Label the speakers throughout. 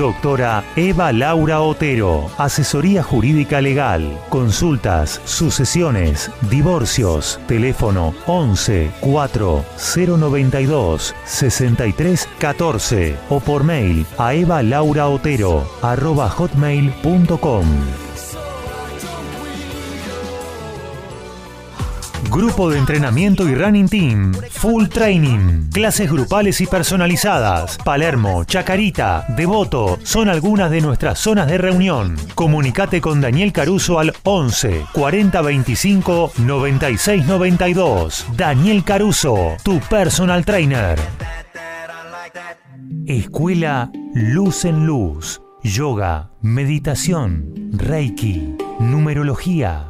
Speaker 1: Doctora Eva Laura Otero, asesoría jurídica legal, consultas, sucesiones, divorcios, teléfono 11 4 092 63 14 o por mail a evalauraotero arroba hotmail.com. Grupo de entrenamiento y running team. Full training. Clases grupales y personalizadas. Palermo, Chacarita, Devoto son algunas de nuestras zonas de reunión. Comunicate con Daniel Caruso al 11 40 25 96 92. Daniel Caruso, tu personal trainer. Escuela Luz en Luz. Yoga, meditación, Reiki, numerología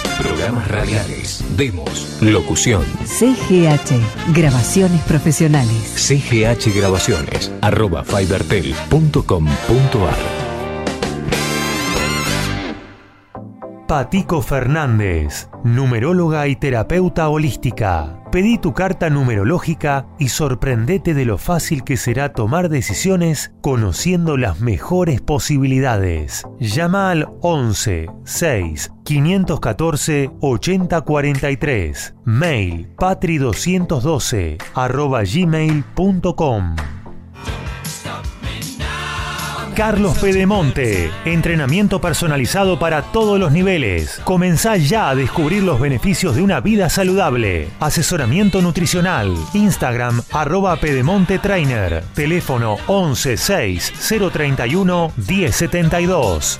Speaker 2: Programas radiales, demos, locución.
Speaker 3: CGH, grabaciones profesionales.
Speaker 2: CGH Grabaciones, arroba fibertel.com.ar.
Speaker 1: Patico Fernández, numeróloga y terapeuta holística. Pedí tu carta numerológica y sorprendete de lo fácil que será tomar decisiones conociendo las mejores posibilidades. Llama al 11 6 514 8043. Mail patri212 arroba gmail.com. Carlos Pedemonte. Entrenamiento personalizado para todos los niveles. Comenzá ya a descubrir los beneficios de una vida saludable. Asesoramiento nutricional. Instagram arroba Pedemonte Trainer. Teléfono 11 6 031 1072.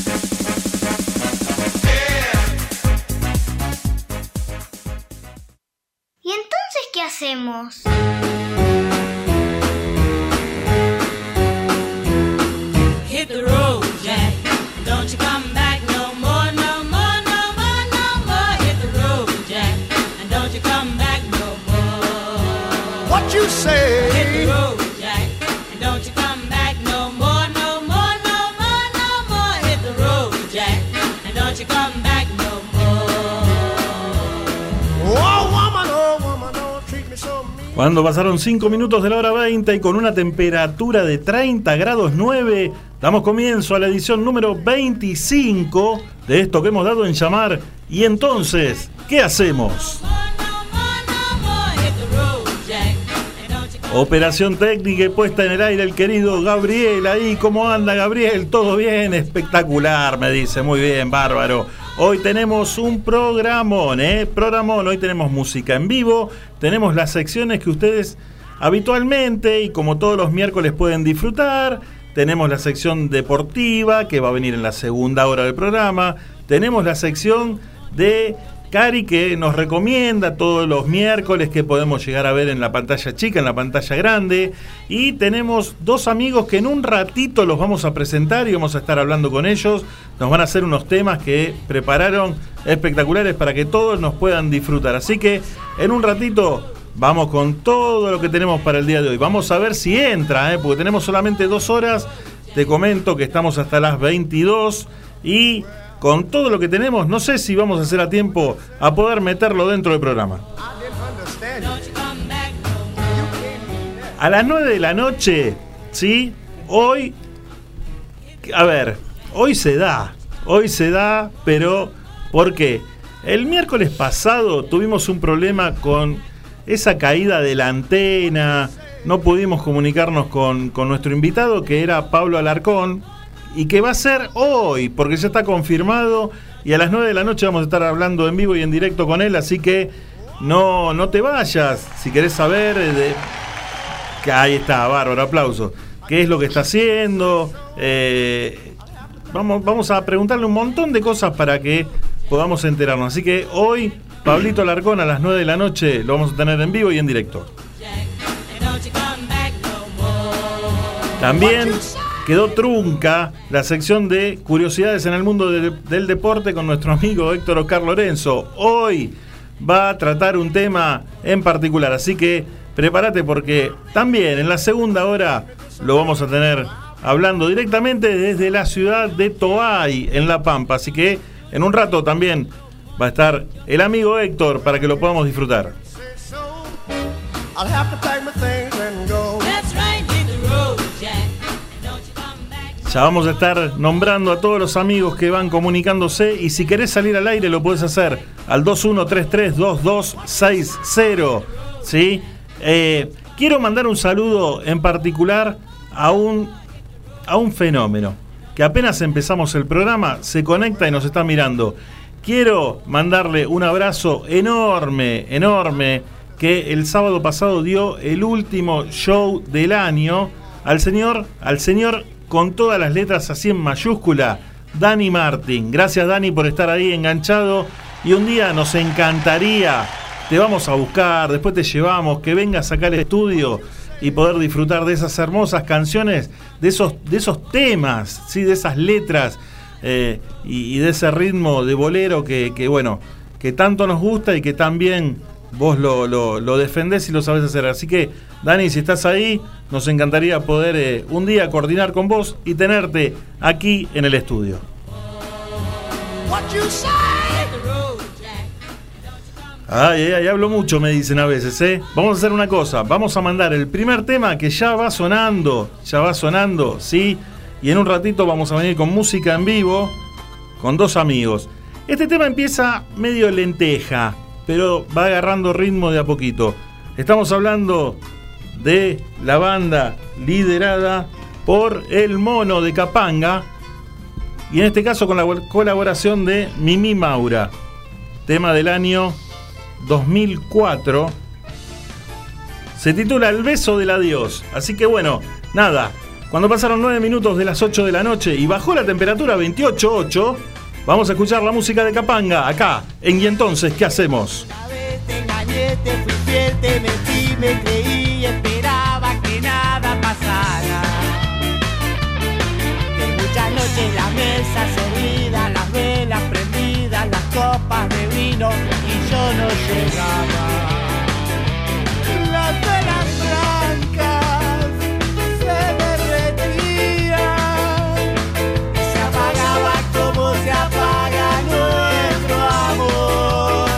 Speaker 4: Qué
Speaker 5: Cuando pasaron 5 minutos de la hora 20 y con una temperatura de 30 grados 9, damos comienzo a la edición número 25 de esto que hemos dado en llamar. Y entonces, ¿qué hacemos? Operación técnica y puesta en el aire el querido Gabriel. Ahí, ¿cómo anda Gabriel? ¿Todo bien? Espectacular, me dice. Muy bien, bárbaro. Hoy tenemos un programón, ¿eh? Programón. Hoy tenemos música en vivo. Tenemos las secciones que ustedes habitualmente y como todos los miércoles pueden disfrutar. Tenemos la sección deportiva que va a venir en la segunda hora del programa. Tenemos la sección de Cari que nos recomienda todos los miércoles que podemos llegar a ver en la pantalla chica, en la pantalla grande. Y tenemos dos amigos que en un ratito los vamos a presentar y vamos a estar hablando con ellos. Nos van a hacer unos temas que prepararon espectaculares para que todos nos puedan disfrutar. Así que en un ratito vamos con todo lo que tenemos para el día de hoy. Vamos a ver si entra, ¿eh? porque tenemos solamente dos horas. Te comento que estamos hasta las 22 y con todo lo que tenemos, no sé si vamos a hacer a tiempo a poder meterlo dentro del programa. A las 9 de la noche, ¿sí? Hoy, a ver, hoy se da, hoy se da, pero ¿por qué? El miércoles pasado tuvimos un problema con esa caída de la antena, no pudimos comunicarnos con, con nuestro invitado que era Pablo Alarcón, y que va a ser hoy, porque ya está confirmado y a las 9 de la noche vamos a estar hablando en vivo y en directo con él, así que no, no te vayas, si querés saber eh, de... Ahí está, bárbaro, aplauso. ¿Qué es lo que está haciendo? Eh, vamos, vamos a preguntarle un montón de cosas para que podamos enterarnos. Así que hoy, Pablito Larcón a las 9 de la noche lo vamos a tener en vivo y en directo. También quedó trunca la sección de curiosidades en el mundo de- del deporte con nuestro amigo Héctor Oscar Lorenzo. Hoy va a tratar un tema en particular, así que prepárate porque también en la segunda hora lo vamos a tener hablando directamente desde la ciudad de Toay, en La Pampa. Así que en un rato también va a estar el amigo Héctor para que lo podamos disfrutar. Ya vamos a estar nombrando a todos los amigos que van comunicándose y si querés salir al aire lo puedes hacer al 21332260. ¿sí? Eh, quiero mandar un saludo en particular a un, a un fenómeno que apenas empezamos el programa se conecta y nos está mirando. Quiero mandarle un abrazo enorme, enorme, que el sábado pasado dio el último show del año al señor, al señor con todas las letras así en mayúscula, Dani Martin. Gracias Dani por estar ahí enganchado y un día nos encantaría, te vamos a buscar, después te llevamos, que vengas acá al estudio y poder disfrutar de esas hermosas canciones, de esos, de esos temas, ¿sí? de esas letras eh, y, de ese ritmo de bolero que, que, bueno, que tanto nos gusta y que también vos lo, lo- lo defendés y lo sabés hacer. Así que, Dani, si estás ahí, nos encantaría poder eh, un día coordinar con vos y tenerte aquí en el estudio. Ay, ay, ay, hablo mucho, me dicen a veces, ¿eh? Vamos a hacer una cosa, vamos a mandar el primer tema que ya va sonando, ya va sonando, ¿sí? Y en un ratito vamos a venir con música en vivo, con dos amigos. Este tema empieza medio lenteja, pero va agarrando ritmo de a poquito. Estamos hablando de la banda liderada por el mono de Capanga, y en este caso con la colaboración de Mimi Maura, tema del año 2004. Se titula El beso del adiós. Así que bueno, nada. Cuando pasaron 9 minutos de las 8 de la noche y bajó la temperatura a 28.8, vamos a escuchar la música de Capanga acá en Y entonces, ¿qué hacemos?
Speaker 6: Y yo no llegaba. Las velas blancas se derretían, se apagaba como se apaga nuestro amor.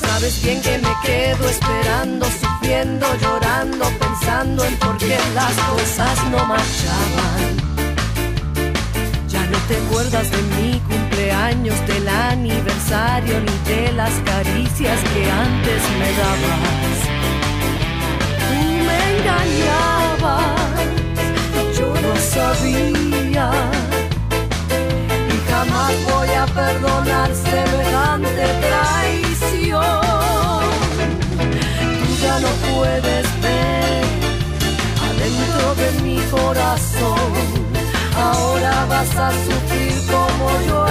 Speaker 6: Sabes bien que me quedo esperando, sufriendo, llorando, pensando en por qué las cosas no marchaban. Ya no te acuerdas de mi cumpleaños, del aniversario, ni de las caricias que antes me dabas.
Speaker 7: engañabas, yo no sabía. Y jamás voy a perdonar semejante traición. Tú ya no puedes ver adentro de mi corazón. Ahora vas a sufrir como yo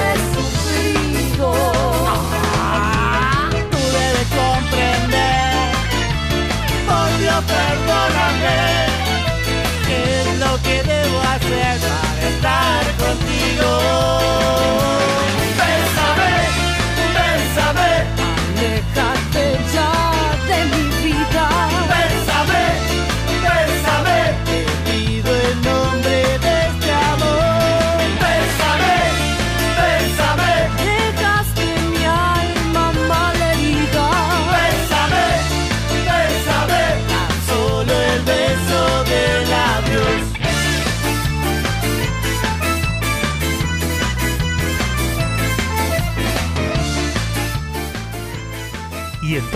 Speaker 6: comprender, por Dios perdóname, qué es lo que debo hacer para estar contigo.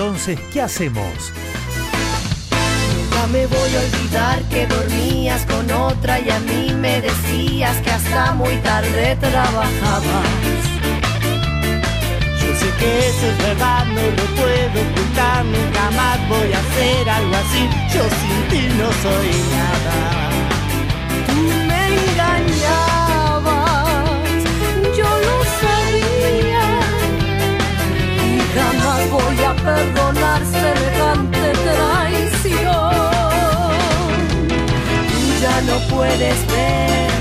Speaker 1: Entonces qué hacemos?
Speaker 7: Nunca me voy a olvidar que dormías con otra y a mí me decías que hasta muy tarde trabajabas.
Speaker 6: Yo sé que eso es verdad, no lo puedo ocultar, nunca más voy a hacer algo así. Yo sin ti no soy nada.
Speaker 7: Perdonar semejante traición. Tú ya no puedes ver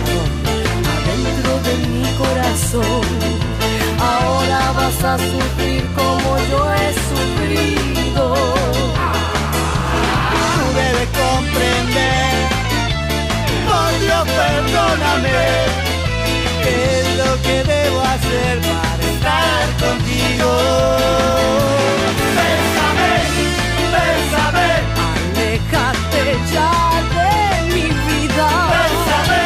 Speaker 7: adentro de mi corazón. Ahora vas a sufrir como yo he sufrido.
Speaker 6: Tú debes comprender, por Dios perdóname, qué es lo que debo hacer para estar contigo.
Speaker 7: Ya de mi vida.
Speaker 6: bésame,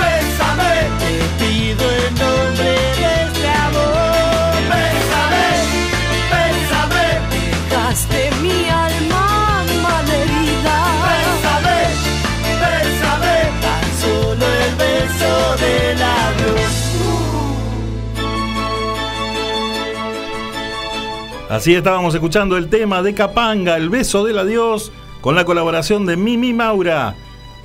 Speaker 6: bésame, te pido el nombre de este amor. Bésame, bésame,
Speaker 7: Dejaste mi alma malherida.
Speaker 6: bésame, bésame, tan solo el beso de labios.
Speaker 5: Así estábamos escuchando el tema de Capanga, El beso del adiós, con la colaboración de Mimi Maura.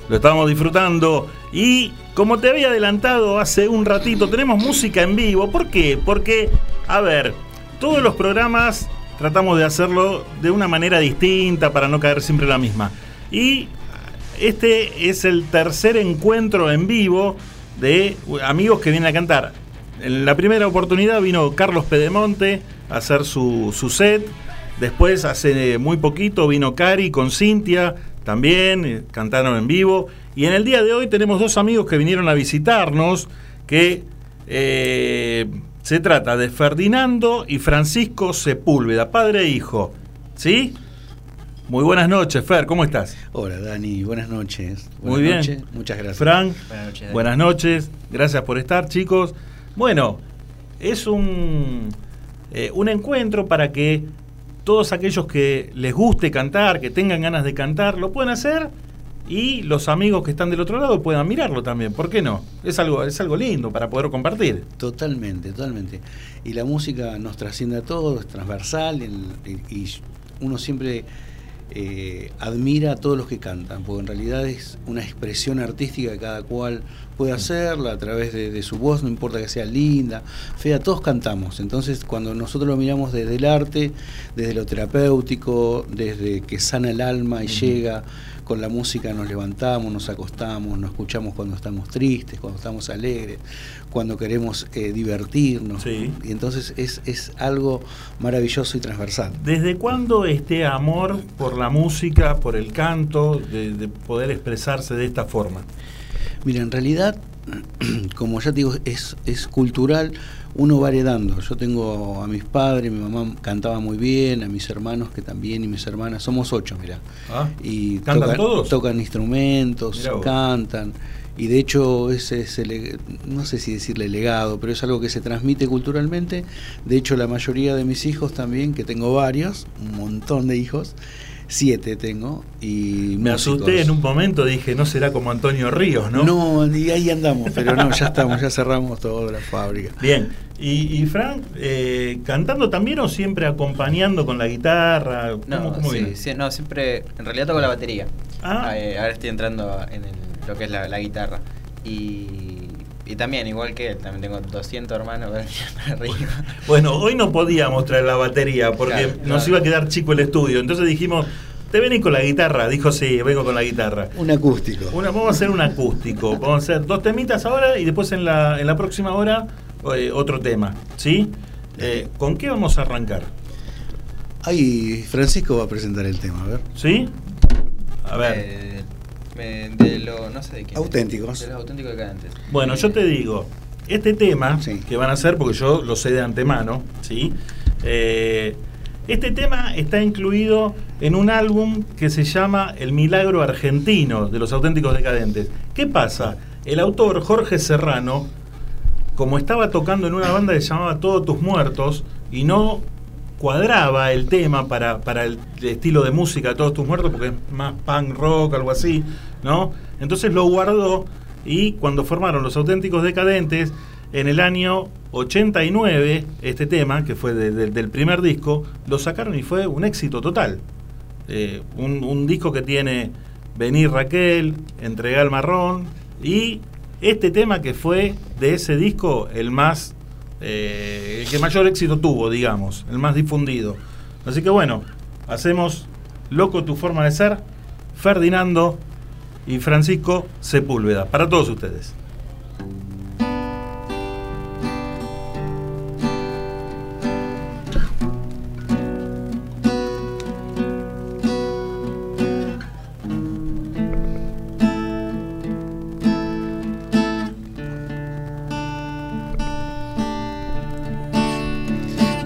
Speaker 5: Lo estábamos disfrutando y como te había adelantado hace un ratito, tenemos música en vivo. ¿Por qué? Porque, a ver, todos los programas tratamos de hacerlo de una manera distinta para no caer siempre la misma. Y este es el tercer encuentro en vivo de amigos que vienen a cantar. En la primera oportunidad vino Carlos Pedemonte a hacer su, su set. Después, hace muy poquito, vino Cari con Cintia también, eh, cantaron en vivo. Y en el día de hoy tenemos dos amigos que vinieron a visitarnos, que eh, se trata de Ferdinando y Francisco Sepúlveda, padre e hijo. ¿Sí? Muy buenas noches, Fer, ¿cómo estás?
Speaker 8: Hola Dani, buenas noches. Buenas
Speaker 5: Muy bien.
Speaker 8: noches, Muchas gracias.
Speaker 5: Frank,
Speaker 8: Buenas noches, Dani.
Speaker 5: buenas noches, gracias por estar, chicos. Bueno, es un, eh, un encuentro para que todos aquellos que les guste cantar, que tengan ganas de cantar, lo puedan hacer y los amigos que están del otro lado puedan mirarlo también. ¿Por qué no? Es algo, es algo lindo para poder compartir.
Speaker 8: Totalmente, totalmente. Y la música nos trasciende a todos, es transversal y, y uno siempre eh, admira a todos los que cantan, porque en realidad es una expresión artística que cada cual puede hacerla a través de, de su voz, no importa que sea linda, fea, todos cantamos. Entonces cuando nosotros lo miramos desde el arte, desde lo terapéutico, desde que sana el alma y llega, con la música nos levantamos, nos acostamos, nos escuchamos cuando estamos tristes, cuando estamos alegres, cuando queremos eh, divertirnos. Y entonces es, es algo maravilloso y transversal.
Speaker 5: ¿Desde cuándo este amor por la música, por el canto, de, de poder expresarse de esta forma?
Speaker 8: Mira, en realidad, como ya te digo, es, es cultural, uno va heredando. Yo tengo a mis padres, mi mamá cantaba muy bien, a mis hermanos que también y mis hermanas, somos ocho, mira.
Speaker 5: Ah,
Speaker 8: y
Speaker 5: ¿cantan
Speaker 8: tocan,
Speaker 5: todos?
Speaker 8: tocan instrumentos, cantan. Y de hecho, ese es el, no sé si decirle legado, pero es algo que se transmite culturalmente. De hecho, la mayoría de mis hijos también, que tengo varios, un montón de hijos, siete tengo. Y
Speaker 5: Me asusté en un momento, dije, no será como Antonio Ríos, ¿no?
Speaker 8: No, y ahí andamos, pero no, ya estamos, ya cerramos toda la fábrica.
Speaker 5: Bien, y, y Frank, eh, ¿cantando también o siempre acompañando con la guitarra? ¿Cómo,
Speaker 9: No,
Speaker 5: cómo
Speaker 9: sí, no, siempre, en realidad toco la batería.
Speaker 5: Ah.
Speaker 9: Eh, ahora estoy entrando en el- lo que es la, la guitarra. Y, y también, igual que él, también tengo 200 hermanos para arriba.
Speaker 5: Bueno, hoy no podíamos traer la batería porque
Speaker 9: Claro,
Speaker 5: nos
Speaker 9: claro.
Speaker 5: iba a quedar chico el estudio. Entonces dijimos, ¿te venís con la guitarra? Dijo, sí, vengo con la guitarra.
Speaker 8: Un acústico.
Speaker 5: Una, vamos a hacer un acústico. Vamos a hacer dos temitas ahora y después en la, en la próxima hora eh, otro tema. ¿Sí? Eh, ¿Con qué vamos a arrancar?
Speaker 8: Ahí Francisco va a presentar el tema, a ver.
Speaker 5: ¿Sí? A ver.
Speaker 9: Eh, de lo, no sé de quién.
Speaker 8: Auténticos.
Speaker 9: De los auténticos decadentes.
Speaker 5: Bueno, yo te digo, este tema que van a hacer, porque yo lo sé de antemano, ¿sí? Eh, este tema está incluido en un álbum que se llama El Milagro Argentino de los Auténticos Decadentes. ¿Qué pasa? El autor, Jorge Serrano, como estaba tocando en una banda que se llamaba Todos tus muertos y no cuadraba el tema para, para el estilo de música de Todos tus muertos, porque es más punk rock, algo así, ¿no? Entonces lo guardó y cuando formaron los auténticos decadentes, en el año 89, este tema, que fue de- de- del primer disco, lo sacaron y fue un éxito total. Eh, un, un disco que tiene Venir Raquel, Entregar el Marrón y este tema que fue de ese disco el más, eh, el que mayor éxito tuvo, digamos, el más difundido. Así que bueno, hacemos Loco tu forma de ser, Ferdinando y Francisco Sepúlveda, para todos ustedes.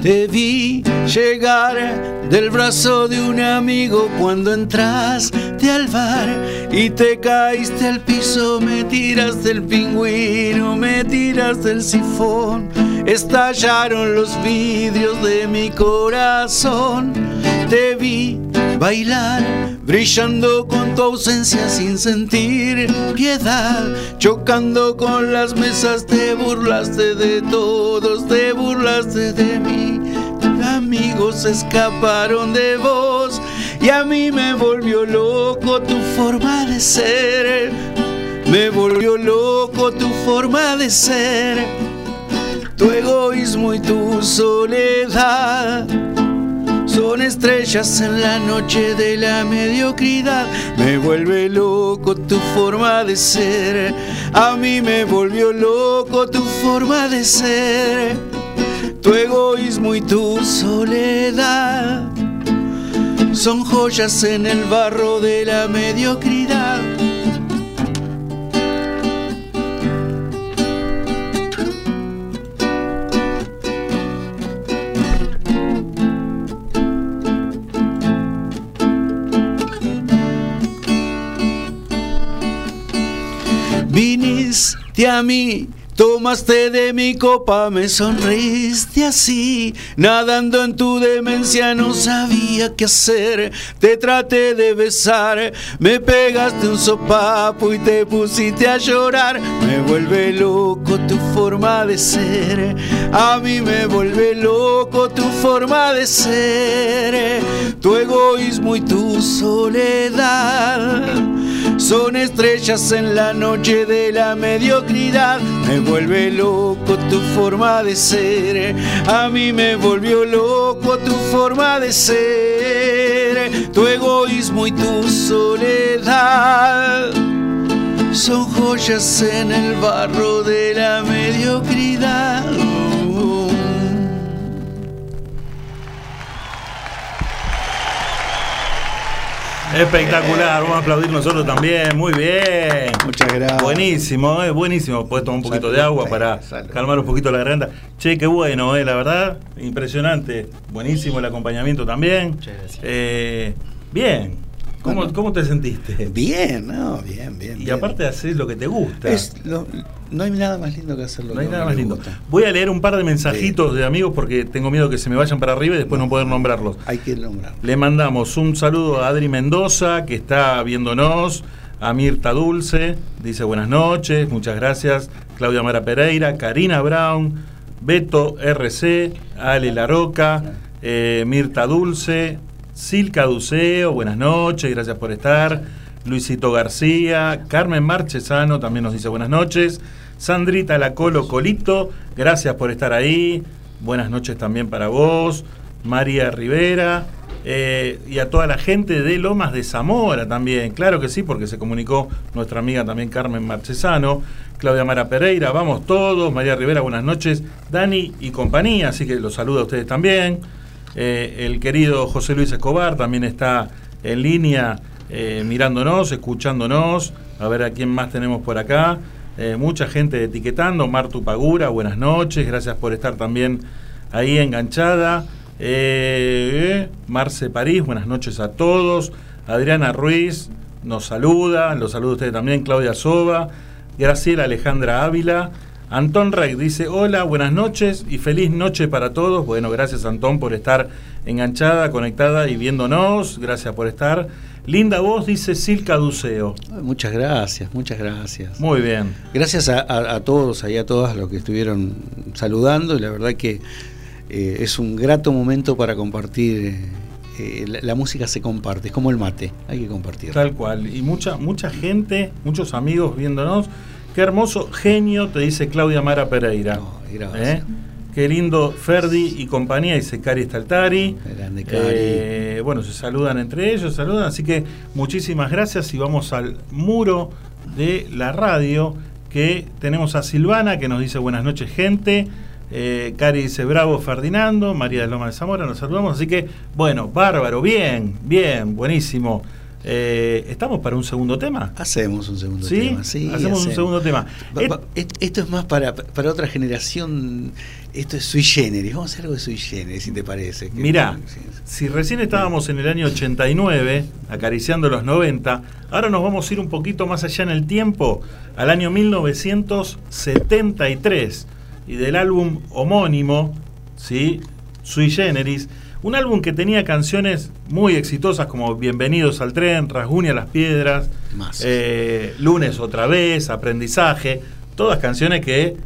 Speaker 8: Te vi llegar del brazo de un amigo cuando entraste al bar y te caíste al piso, me tiraste el pingüino, me tiraste el sifón, estallaron los vidrios de mi corazón. Te vi bailar, brillando con tu ausencia sin sentir piedad, chocando con las mesas, te burlaste de todos, te burlaste de mí. Amigos escaparon de vos y a mí me volvió loco tu forma de ser. Me volvió loco tu forma de ser, tu egoísmo y tu soledad. Son estrellas en la noche de la mediocridad. Me vuelve loco tu forma de ser. A mí me volvió loco tu forma de ser. Tu egoísmo y tu soledad. Son joyas en el barro de la mediocridad. Viniste a mí, tomaste de mi copa, me sonriste así. Nadando en tu demencia no sabía qué hacer. Te traté de besar, me pegaste un sopapo y te pusiste a llorar. Me vuelve loco tu forma de ser. A mí me vuelve loco tu forma de ser. Tu egoísmo y tu soledad. Son estrellas en la noche de la mediocridad. Me vuelve loco tu forma de ser. A mí me volvió loco tu forma de ser. Tu egoísmo y tu soledad. Son joyas en el barro de la mediocridad.
Speaker 5: Espectacular, vamos a aplaudir nosotros también, muy bien.
Speaker 8: Muchas gracias.
Speaker 5: Buenísimo, eh, buenísimo. Puedes tomar un poquito de agua para calmar un poquito la garganta. Che, qué bueno, eh, la verdad, impresionante. Buenísimo el acompañamiento también. Eh, bien, ¿Cómo, ¿Cómo te sentiste?
Speaker 8: Bien, no, bien, bien.
Speaker 5: Y
Speaker 8: bien.
Speaker 5: aparte haces lo que te gusta.
Speaker 8: Es lo- no hay nada más lindo que hacerlo.
Speaker 5: No hay nada más lindo. Voy a leer un par de mensajitos de amigos porque tengo miedo que se me vayan para arriba y después no poder nombrarlos.
Speaker 8: Hay que nombrar.
Speaker 5: Le mandamos un saludo a Adri Mendoza, que está viéndonos, a Mirta Dulce, dice buenas noches, muchas gracias, Claudia Mara Pereira, Karina Brown, Beto RC, Ale Laroca, eh, Mirta Dulce, Silca Duceo, buenas noches, gracias por estar, Luisito García, Carmen Marchesano también nos dice buenas noches, Sandrita Lacolo Colito, gracias por estar ahí, buenas noches también para vos, María Rivera, eh, y a toda la gente de Lomas de Zamora también, claro que sí, porque se comunicó nuestra amiga también Carmen Marchesano, Claudia Mara Pereira, vamos todos, María Rivera, buenas noches, Dani y compañía, así que los saludo a ustedes también. Eh, el querido José Luis Escobar también está en línea eh, mirándonos, escuchándonos, a ver a quién más tenemos por acá. Eh, mucha gente etiquetando, Martu Pagura, buenas noches, gracias por estar también ahí enganchada. Marce París, buenas noches a todos. Adriana Ruiz nos saluda, los saludo a ustedes también, Claudia Soba, Graciela Alejandra Ávila. Antón Rey dice, hola, buenas noches y feliz noche para todos. Bueno, gracias Antón por estar enganchada, conectada y viéndonos. Gracias por estar. Linda voz, dice Silca Duceo.
Speaker 8: Muchas gracias, muchas gracias.
Speaker 5: Muy bien.
Speaker 8: Gracias a, a- a todos y a todas los que estuvieron saludando la verdad que eh, es un grato momento para compartir. eh, la, la música se comparte, es como el mate, hay que compartir.
Speaker 5: Tal cual. Y mucha, mucha gente, muchos amigos viéndonos. Qué hermoso genio, te dice Claudia Mara Pereira.
Speaker 8: gracias.
Speaker 5: ¿Eh? Qué lindo Ferdi y compañía, dice Cari Staltari.
Speaker 8: Grande Cari.
Speaker 5: Eh, bueno, se saludan entre ellos, saludan. Así que muchísimas gracias y vamos al muro de la radio que tenemos a Silvana que nos dice buenas noches gente. Eh, Cari dice bravo Ferdinando, María de Loma de Zamora, nos saludamos. Así que, bueno, bárbaro, bien, bien, buenísimo. Eh, ¿Estamos para un segundo tema?
Speaker 8: Hacemos un segundo
Speaker 5: ¿Sí?
Speaker 8: tema. Sí,
Speaker 5: Hacemos un segundo tema.
Speaker 8: Va- va- esto es más para, para otra generación. Esto es sui generis. Vamos a hacer algo de sui generis, si te parece.
Speaker 5: Mirá,
Speaker 8: sí,
Speaker 5: si recién estábamos en el año 89, acariciando los 90, ahora nos vamos a ir un poquito más allá en el tiempo, al año 1973, y del álbum homónimo, ¿sí? Sui Generis, un álbum que tenía canciones muy exitosas como Bienvenidos al tren, Rasguña las piedras,
Speaker 8: Más.
Speaker 5: eh, Lunes otra vez, Aprendizaje, todas canciones que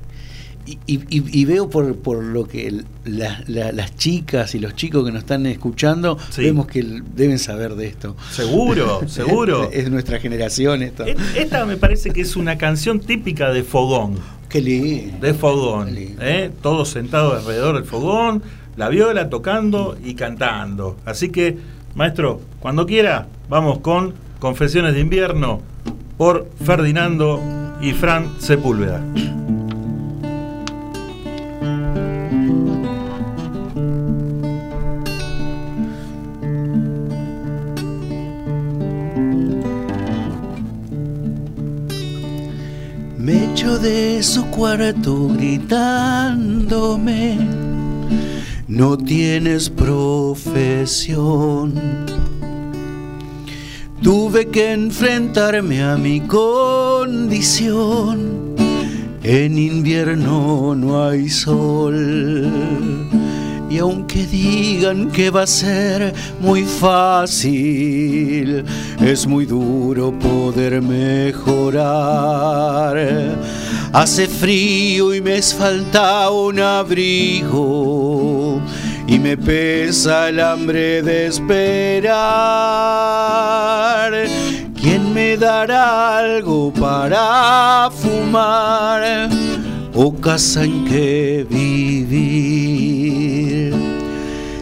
Speaker 8: Y, y- y veo por, por lo que el- la- la- las chicas y los chicos que nos están escuchando,
Speaker 5: Sí.
Speaker 8: vemos que deben saber de esto.
Speaker 5: Seguro, seguro.
Speaker 8: Es, nuestra generación esto.
Speaker 5: Et- Esta me parece que es una canción típica de fogón.
Speaker 8: Qué lindo.
Speaker 5: De fogón. ¿eh? Todos sentados alrededor del fogón, la viola tocando y cantando. Así que, maestro, cuando quiera, vamos con Confesiones de invierno por Ferdinando y Fran Sepúlveda.
Speaker 8: Me echo de su cuarto gritándome, no tienes profesión. Tuve que enfrentarme a mi condición. En invierno no hay sol. Y aunque digan que va a ser muy fácil, es muy duro poder mejorar. Hace frío y me falta un abrigo y me pesa el hambre de esperar. ¿Quién me dará algo para fumar o casa en que vivir?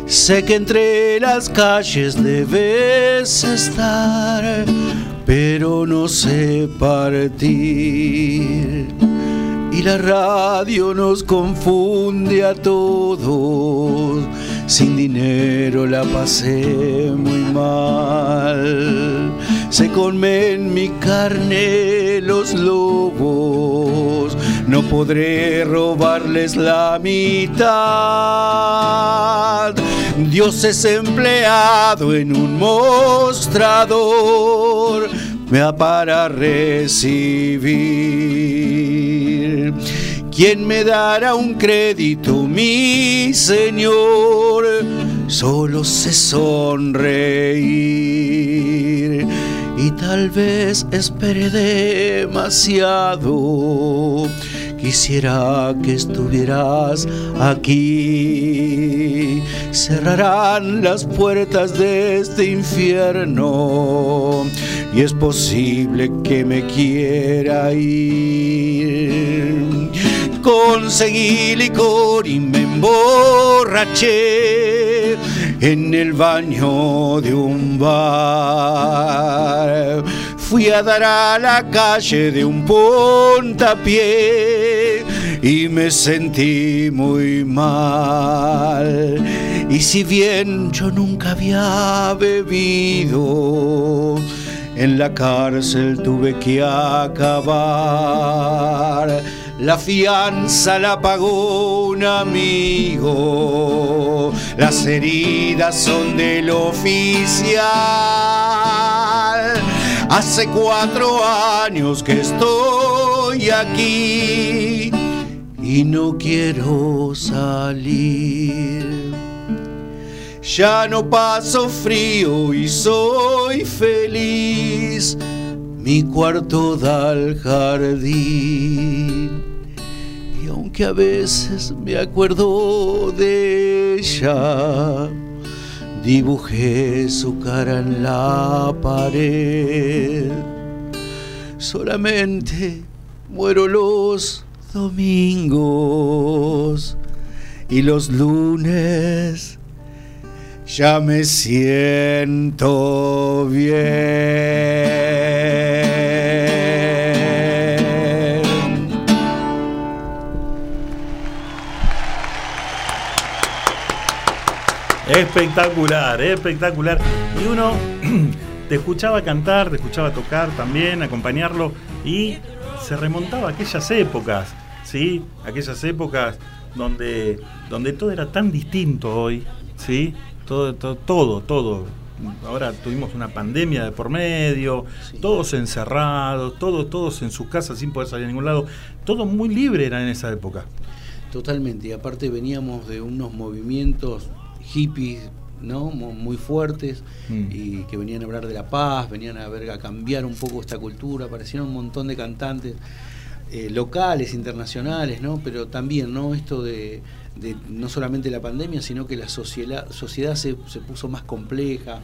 Speaker 8: Sé que entre las calles debes estar, pero no sé partir. Y la radio nos confunde a todos. Sin dinero la pasé muy mal. Se comen mi carne los lobos. no podré robarles la mitad. Dios es empleado en un mostrador, me da para recibir. ¿Quién me dará un crédito, mi Señor? Solo sé sonreír y tal vez espere demasiado. Quisiera que estuvieras aquí. Cerrarán las puertas de este infierno y es posible que me quiera ir. Conseguí licor y me emborraché en el baño de un bar. Fui a dar a la calle de un puntapié y me sentí muy mal. Y si bien yo nunca había bebido, en la cárcel tuve que acabar. La fianza la pagó un amigo, las heridas son del oficial. Hace cuatro años que estoy aquí y no quiero salir. Ya no paso frío y soy feliz. Mi cuarto da al jardín. Aunque a veces me acuerdo de ella, dibujé su cara en la pared. Solamente muero los domingos y los lunes ya me siento bien.
Speaker 5: Espectacular, espectacular. Y uno te escuchaba cantar, te escuchaba tocar también, acompañarlo y se remontaba a aquellas épocas, ¿sí? Aquellas épocas donde, donde todo era tan distinto hoy, ¿sí? Todo, todo, todo, todo. Ahora tuvimos una pandemia de por medio, todos encerrados, todos, todos en sus casas sin poder salir a ningún lado. Todo muy libre era en esa época.
Speaker 8: Totalmente, y aparte veníamos de unos movimientos hippies, ¿no? Mu- Muy fuertes
Speaker 5: Mm.
Speaker 8: y que venían a hablar de la paz, venían a ver a cambiar un poco esta cultura, aparecieron un montón de cantantes eh, locales, internacionales, ¿no? Pero también, ¿no? Esto de, de no solamente la pandemia, sino que la sociedad, sociedad se, se puso más compleja.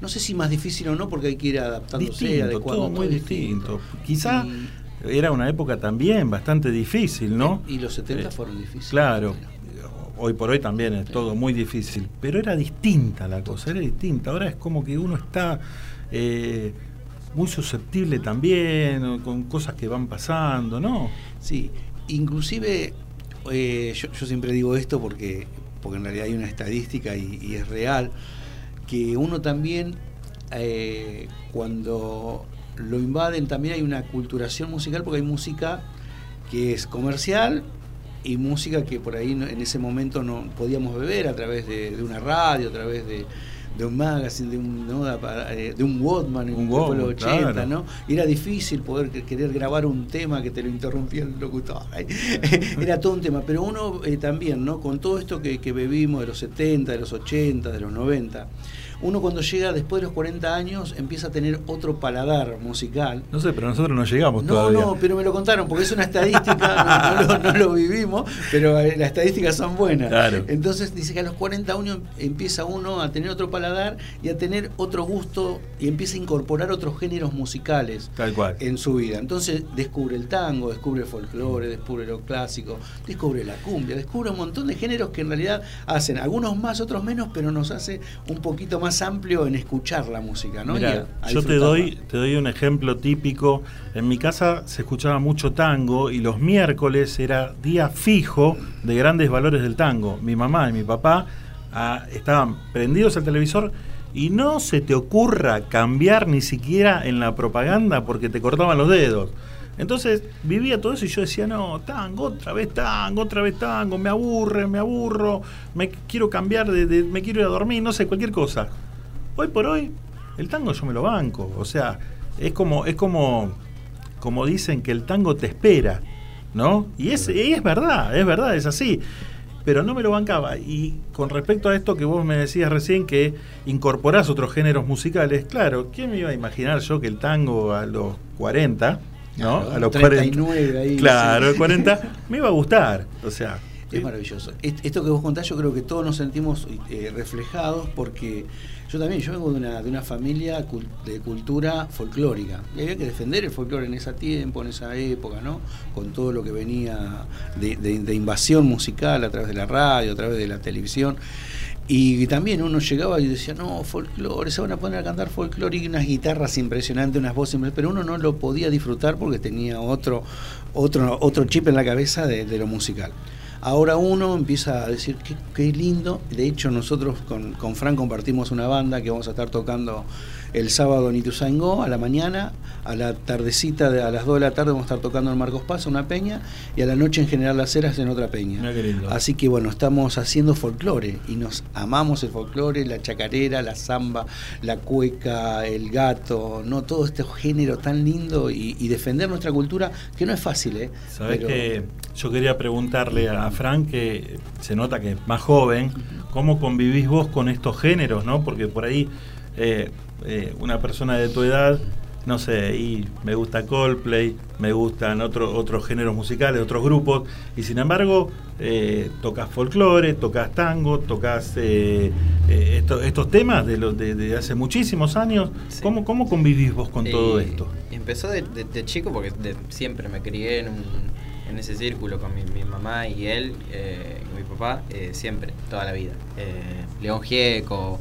Speaker 8: No sé si más difícil o no, porque hay que ir adaptándose,
Speaker 5: Distinto,
Speaker 8: adecuando.
Speaker 5: todo muy distinto. Quizá era una época también bastante difícil, ¿no?
Speaker 8: Y los 70
Speaker 5: Eh,
Speaker 8: fueron difíciles.
Speaker 5: Claro. Hoy por hoy también es todo muy difícil, pero era distinta la cosa, era distinta. Ahora es como que uno está eh, muy susceptible también, con cosas que van pasando, ¿no?
Speaker 8: Sí, inclusive eh, yo, yo siempre digo esto porque, porque en realidad hay una estadística y, y es real, que uno también eh, cuando lo invaden también hay una culturación musical porque hay música que es comercial y música que por ahí no- en ese momento no podíamos beber a través de, de una radio, a través de, de un magazine, de un, ¿no? de, de un Walkman en
Speaker 5: Un
Speaker 8: los
Speaker 5: Walkman,
Speaker 8: 80,
Speaker 5: claro.
Speaker 8: ¿no? Era difícil poder que- querer grabar un tema que te lo interrumpía el locutor. Ay, Era todo un tema. Pero uno eh, también, ¿no? Con todo esto que, que bebimos de los 70, de los 80, de los 90, uno cuando llega después de los 40 años empieza a tener otro paladar musical.
Speaker 5: No sé, pero nosotros no llegamos
Speaker 8: No,
Speaker 5: todavía.
Speaker 8: no, pero me lo contaron porque es una estadística, no, no lo, no lo vivimos, pero eh, las estadísticas son buenas.
Speaker 5: Claro.
Speaker 8: Entonces dice que a los 40 años empieza uno a tener otro paladar y a tener otro gusto y empieza a incorporar otros géneros musicales
Speaker 5: Tal cual.
Speaker 8: en su vida. Entonces descubre el tango, descubre el folclore, descubre lo clásico, descubre la cumbia, descubre un montón de géneros que en realidad hacen, algunos más, otros menos, pero nos hace un poquito más amplio en escuchar la música, ¿no? Y
Speaker 5: Mirá,
Speaker 8: a- a
Speaker 5: yo te doy, te doy un ejemplo típico. En mi casa se escuchaba mucho tango y los miércoles era día fijo de grandes valores del tango. Mi mamá y mi papá ah, estaban prendidos al televisor y no se te ocurra cambiar ni siquiera en la propaganda porque te cortaban los dedos. Entonces vivía todo eso y yo decía, no, tango, otra vez tango, otra vez tango, me aburre, me aburro, me quiero cambiar, de, de- me quiero ir a dormir, no sé, cualquier cosa. Hoy por hoy, el tango yo me lo banco. O sea, es como, es como, como dicen que el tango te espera, ¿no? Y es, y es verdad, es verdad, es así. Pero no me lo bancaba. Y con respecto a esto que vos me decías recién, que incorporás otros géneros musicales, claro, ¿quién me iba a imaginar yo que el tango a los 40, ¿no?
Speaker 8: Claro,
Speaker 5: a los
Speaker 8: 39 ahí,
Speaker 5: Claro,
Speaker 8: sí.
Speaker 5: 40, me iba a gustar. O sea,
Speaker 8: Es maravilloso. Est- Esto que vos contás, yo creo que todos nos sentimos eh, reflejados porque yo también, yo vengo de una, de una familia de cultura folclórica y había que defender el folclore en ese tiempo, en esa época, ¿no? Con todo lo que venía de invasión musical a través de la radio, a través de la televisión. Y también uno llegaba y decía, no, folclore, se van a poner a cantar folclore y unas guitarras impresionantes, unas voces impresionantes, pero uno no lo podía disfrutar porque tenía otro, otro, otro chip en la cabeza de, de lo musical. Ahora uno empieza a decir, qué, qué lindo. De hecho, nosotros con, con Fran compartimos una banda que vamos a estar tocando el sábado en Ituzaingó a la mañana, a la tardecita, de, a las 2 de la tarde vamos a estar tocando en Marcos Paz, una peña, y a la noche en General Las Heras en otra peña. Así que bueno, estamos haciendo folclore y nos amamos el folclore, la chacarera, la samba, la cueca, el gato, no todo este género tan lindo y, y defender nuestra cultura, que no es fácil, ¿eh?
Speaker 5: Sabés
Speaker 8: Pero-
Speaker 5: que yo quería preguntarle a Frank, que se nota que es más joven, ¿cómo convivís vos con estos géneros, no? Porque por ahí eh, eh, una persona de tu edad, no sé, y me gusta Coldplay, me gustan otro- otros géneros musicales, otros grupos, y sin embargo eh, tocas folclore, tocas tango, tocas eh, esto- estos temas de, los de, de hace muchísimos años. ¿Cómo, ¿Cómo convivís vos con todo esto?
Speaker 9: Empezó de, de- de chico porque siempre me crié en, un- en ese círculo con mi, mi mamá y él, y mi papá, siempre, toda la vida. León Gieco,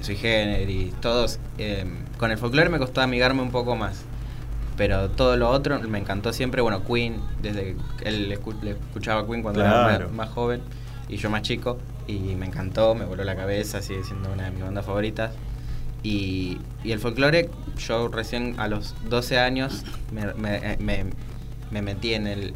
Speaker 9: Soy Generis, todos. eh, con el folclore me costó amigarme un poco más. Pero todo lo otro me encantó siempre. Bueno, Queen, desde que él le escuchaba Queen cuando era más, más joven y yo más chico. Y me encantó, me voló la cabeza, sigue siendo una de mis bandas favoritas. Y, y el folclore, yo recién a los 12 años me, me- eh, me- me metí en el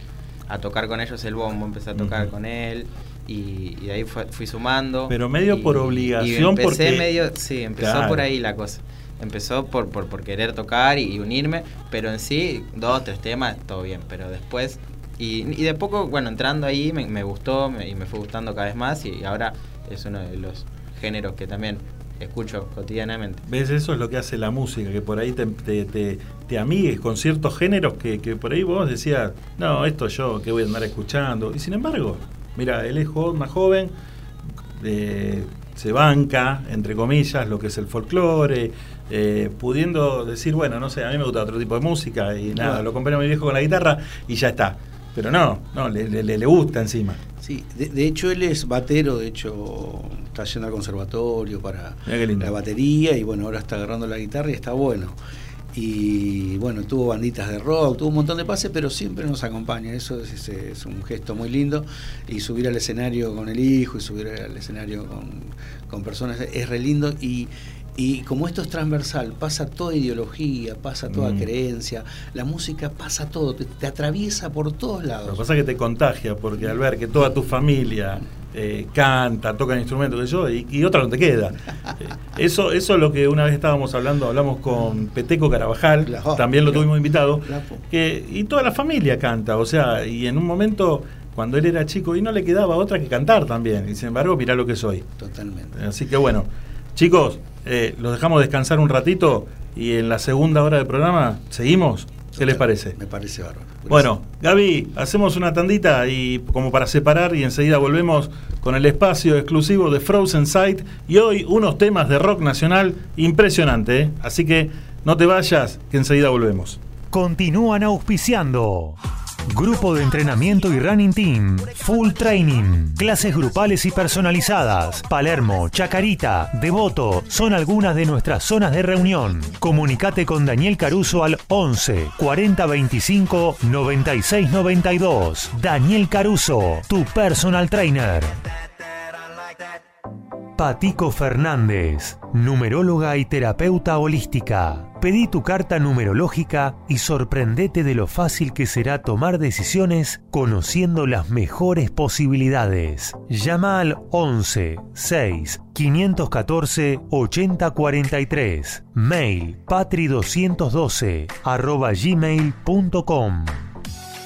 Speaker 9: a tocar con ellos el bombo, empecé a tocar con él y, y de ahí fue- fui sumando.
Speaker 5: Pero medio
Speaker 9: Y-
Speaker 5: por
Speaker 9: y
Speaker 5: obligación,
Speaker 9: empecé
Speaker 5: porque-
Speaker 9: medio, sí, empezó
Speaker 5: Claro.
Speaker 9: por ahí la cosa. Empezó por, por, por querer tocar y, y unirme, pero en sí, dos, tres temas, todo bien, pero después... Y, y de poco, bueno, entrando ahí me, me gustó me- y me fue gustando cada vez más y ahora es uno de los géneros que también escucho cotidianamente.
Speaker 5: ¿Ves? Eso es lo que hace la música, que por ahí te, te, te- te amigues con ciertos géneros que, que por ahí vos decías, no, esto yo que voy a andar escuchando. Y sin embargo, mira, él es jo- más joven, eh, se banca, entre comillas, lo que es el folclore, eh, pudiendo decir, bueno, no sé, a mí me gusta otro tipo de música y nada, lo compré a mi viejo con la guitarra y ya está. Pero no, no, le, le- gusta encima.
Speaker 8: Sí, de, de hecho él es batero, de hecho está yendo al conservatorio para la batería y bueno, ahora está agarrando la guitarra y está bueno. Y bueno, tuvo banditas de rock, tuvo un montón de pases, pero siempre nos acompaña. Eso es, un gesto muy lindo. Y subir al escenario con el hijo y subir al escenario con, con personas es re lindo. Y, y como esto es transversal, pasa toda ideología, pasa toda
Speaker 5: Mm.
Speaker 8: creencia, la música pasa todo, te, te atraviesa por todos lados.
Speaker 5: Lo que pasa es que te contagia, porque al ver que toda tu familia eh, canta, toca instrumentos, que yo, y, y otra no te queda. Eh, eso, eso es lo que una vez estábamos hablando, hablamos con Peteco Carabajal,
Speaker 8: Claro.
Speaker 5: también lo tuvimos invitado,
Speaker 8: Claro.
Speaker 5: que, y toda la familia canta, o sea, y en un momento, cuando él era chico, y no le quedaba otra que cantar también, y sin embargo, mirá lo que soy.
Speaker 8: Totalmente.
Speaker 5: Así que bueno, chicos, eh, los dejamos descansar un ratito y en la segunda hora del programa seguimos. ¿Qué les parece?
Speaker 8: Me parece bárbaro.
Speaker 5: Bueno, Gaby, hacemos una tandita y como para separar y enseguida volvemos con el espacio exclusivo de Frozen Sight y hoy unos temas de rock nacional impresionante, ¿eh? así que no te vayas que enseguida volvemos.
Speaker 1: Continúan auspiciando. Grupo de entrenamiento y running team. Full training. Clases grupales y personalizadas. Palermo, Chacarita, Devoto son algunas de nuestras zonas de reunión. Comunicate con Daniel Caruso al 11 40 25 96 92. Daniel Caruso, tu personal trainer. Patico Fernández, numeróloga y terapeuta holística. Pedí tu carta numerológica y sorprendete de lo fácil que será tomar decisiones conociendo las mejores posibilidades. Llama al 11 6 514 8043. Mail patri212 arroba gmail.com.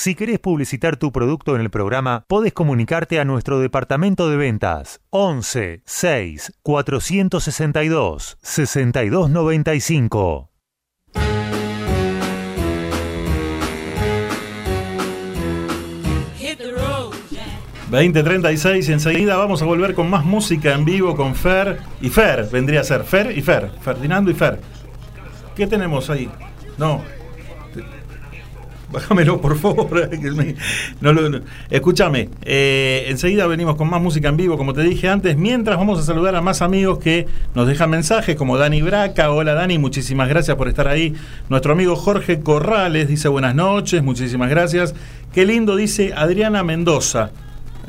Speaker 1: Si querés publicitar tu producto en el programa, podés comunicarte a nuestro departamento de ventas 11 6 462 6295.
Speaker 10: Hit the road, Jack.
Speaker 5: 2036, enseguida vamos a volver con más música en vivo con Fer y Fer, vendría a ser Fer y Fer, Ferdinando y Fer. ¿Qué tenemos ahí? No. Bájamelo, por favor. No no. Escúchame, eh, enseguida venimos con más música en vivo, como te dije antes, mientras vamos a saludar a más amigos que nos dejan mensajes, como Dani Braca. Hola Dani, muchísimas gracias por estar ahí. Nuestro amigo Jorge Corrales dice buenas noches, muchísimas gracias. Qué lindo, dice Adriana Mendoza.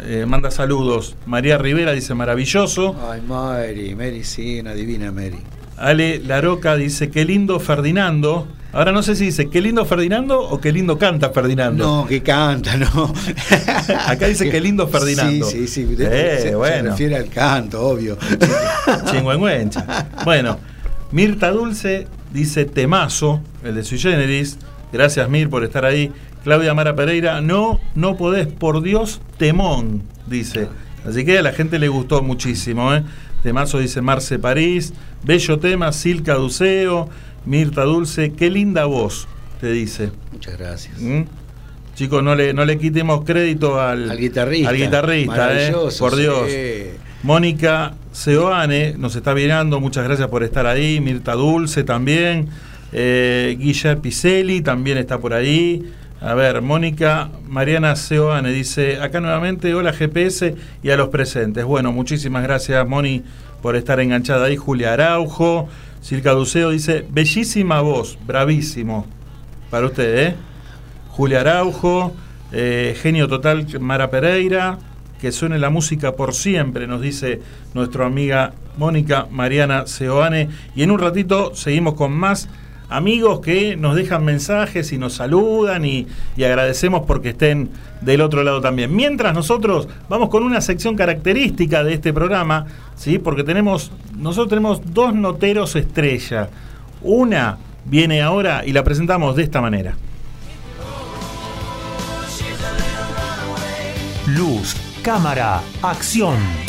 Speaker 5: Eh, manda saludos. María Rivera dice maravilloso.
Speaker 8: Ay, Mary, Mary, sí, una divina Mary.
Speaker 5: Ale Laroca dice qué lindo Ferdinando. Ahora no sé si dice qué lindo Ferdinando o qué lindo canta Ferdinando.
Speaker 8: No, que canta, no.
Speaker 5: Acá dice qué lindo Ferdinando.
Speaker 8: Sí, sí, sí.
Speaker 5: Eh,
Speaker 8: se, se
Speaker 5: bueno.
Speaker 8: refiere al canto, obvio.
Speaker 5: Chingüengüencha. Bueno, Mirta Dulce dice temazo, el de Sui Generis. Gracias, Mir, por estar ahí. Claudia Mara Pereira, no, no podés, por Dios, temón, dice. Así que a la gente le gustó muchísimo, ¿eh? Temazo dice Marce París. Bello tema, Silca Duceo. Mirta Dulce, qué linda voz, te dice.
Speaker 8: Muchas gracias.
Speaker 5: ¿Mm? Chicos, no le, no le quitemos crédito al,
Speaker 8: Al guitarrista.
Speaker 5: al guitarrista, ¿eh? Por
Speaker 8: sí.
Speaker 5: Dios. Mónica Seoane nos está mirando, muchas gracias por estar ahí. Mirta Dulce también. Eh, Guilla Piselli también está por ahí. A ver, Mónica Mariana Seoane dice, acá nuevamente, hola GPS y a los presentes. Bueno, muchísimas gracias Moni por estar enganchada ahí. Julia Araujo, Circa Duceo dice, bellísima voz, bravísimo. Para usted, ¿eh? Julia Araujo, eh, genio total Mara Pereira, que suene la música por siempre, nos dice nuestra amiga Mónica Mariana Seoane. Y en un ratito seguimos con más amigos que nos dejan mensajes y nos saludan y, y agradecemos porque estén del otro lado también. Mientras nosotros vamos con una sección característica de este programa, ¿sí? porque tenemos, nosotros tenemos dos noteros estrella. Una viene ahora y la presentamos de esta manera.
Speaker 1: Luz, cámara, acción.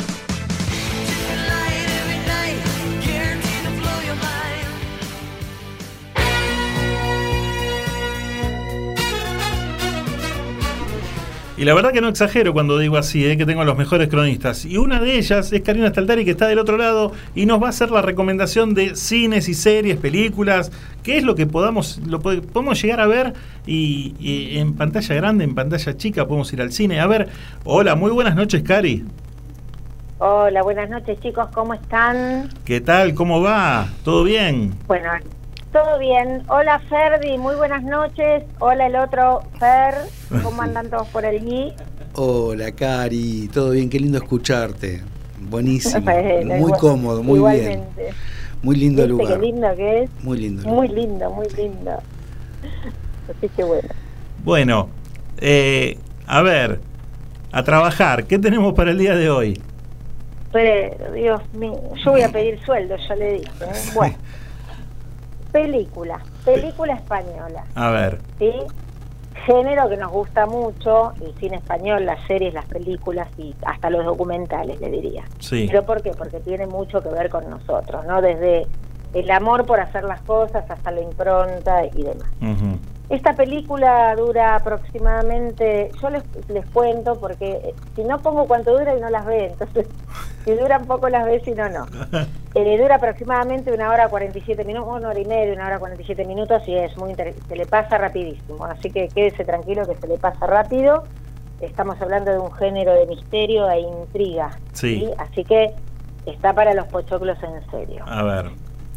Speaker 5: Y la verdad que no exagero cuando digo así, eh, que tengo los mejores cronistas. Y una de ellas es Karina Staltari, que está del otro lado y nos va a hacer la recomendación de cines y series, películas, qué es lo que podamos, lo pod- podemos llegar a ver y, y en pantalla grande, en pantalla chica, podemos ir al cine. A ver, hola, muy buenas noches, Cari.
Speaker 11: Hola, buenas noches chicos, ¿cómo están?
Speaker 5: ¿Qué tal? ¿Cómo va? ¿Todo bien?
Speaker 11: Bueno, todo bien. Hola Ferdi, muy buenas noches. Hola el otro Fer, ¿cómo andan todos por allí?
Speaker 8: Hola, Cari. Todo bien, qué lindo escucharte. Buenísimo.
Speaker 11: Bueno,
Speaker 8: muy
Speaker 11: igual-
Speaker 8: cómodo, muy bien.
Speaker 11: igualmente.
Speaker 8: Muy lindo
Speaker 11: ¿Viste
Speaker 8: lugar.
Speaker 11: qué lindo que es?
Speaker 8: Muy lindo.
Speaker 11: Muy lindo, muy lindo. Así que bueno.
Speaker 5: Bueno, eh, a ver, a trabajar. ¿Qué tenemos para el día de hoy?
Speaker 11: Pero, Dios mío, yo voy a pedir sueldo, ya le dije. ¿eh? Bueno, película, película española,
Speaker 5: A ver,
Speaker 11: ¿sí? Género que nos gusta mucho, el cine español, las series, las películas y hasta los documentales, le diría.
Speaker 5: sí.
Speaker 11: ¿Pero por qué? Porque tiene mucho que ver con nosotros, ¿no? Desde el amor por hacer las cosas hasta la impronta y demás.
Speaker 5: Ujú.
Speaker 11: Esta película dura aproximadamente, yo les, les cuento porque eh, si no pongo cuánto dura y no las ve, entonces si duran poco las ves y no, no. Eh, dura aproximadamente una hora 47 minutos, una hora y media, una hora 47 minutos y es muy interesante, se le pasa rapidísimo, así que quédese tranquilo que se le pasa rápido. Estamos hablando de un género de misterio e intriga,
Speaker 5: Sí.
Speaker 11: así que está para los pochoclos en serio.
Speaker 5: A ver.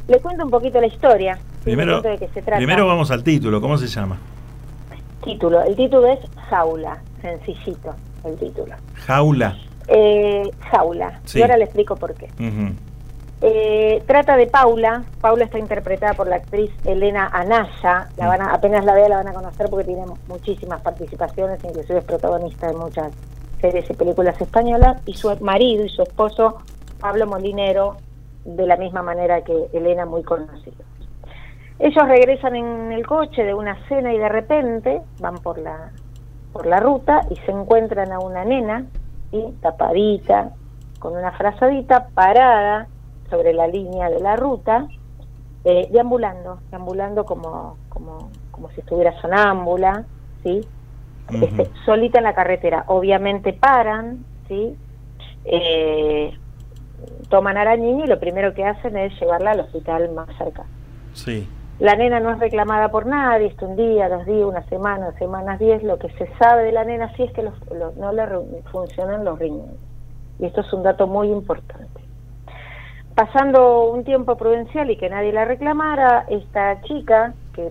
Speaker 11: Le cuento un poquito la historia,
Speaker 5: Primero,
Speaker 11: cuento de qué se trata.
Speaker 5: primero vamos al título. ¿Cómo se llama?
Speaker 11: Título. El título es Jaula, sencillito el título.
Speaker 5: Jaula.
Speaker 11: Eh, jaula.
Speaker 5: Sí.
Speaker 11: Y ahora le explico por qué.
Speaker 5: Ujú.
Speaker 11: Eh, trata de Paula. Paula está interpretada por la actriz Elena Anaya. La van a- apenas la vea la van a conocer porque tiene muchísimas participaciones, inclusive es protagonista de muchas series y películas españolas. Y su marido y su esposo, Pablo Molinero, de la misma manera que Elena, muy conocido. Ellos regresan en el coche de una cena y de repente van por la por la ruta y se encuentran a una nena ¿sí? tapadita con una frazadita parada sobre la línea de la ruta eh, deambulando deambulando como como como si estuviera sonámbula sí este, solita en la carretera obviamente paran sí Eh, toman a la niña y lo primero que hacen es llevarla al hospital más cercano
Speaker 5: Sí.
Speaker 11: la nena no es reclamada por nadie, está un día, dos días, una semana, semanas, diez. Lo que se sabe de la nena sí es que los- los- no le funcionan los riñones. Y esto es un dato muy importante. Pasando un tiempo prudencial y que nadie la reclamara, esta chica, que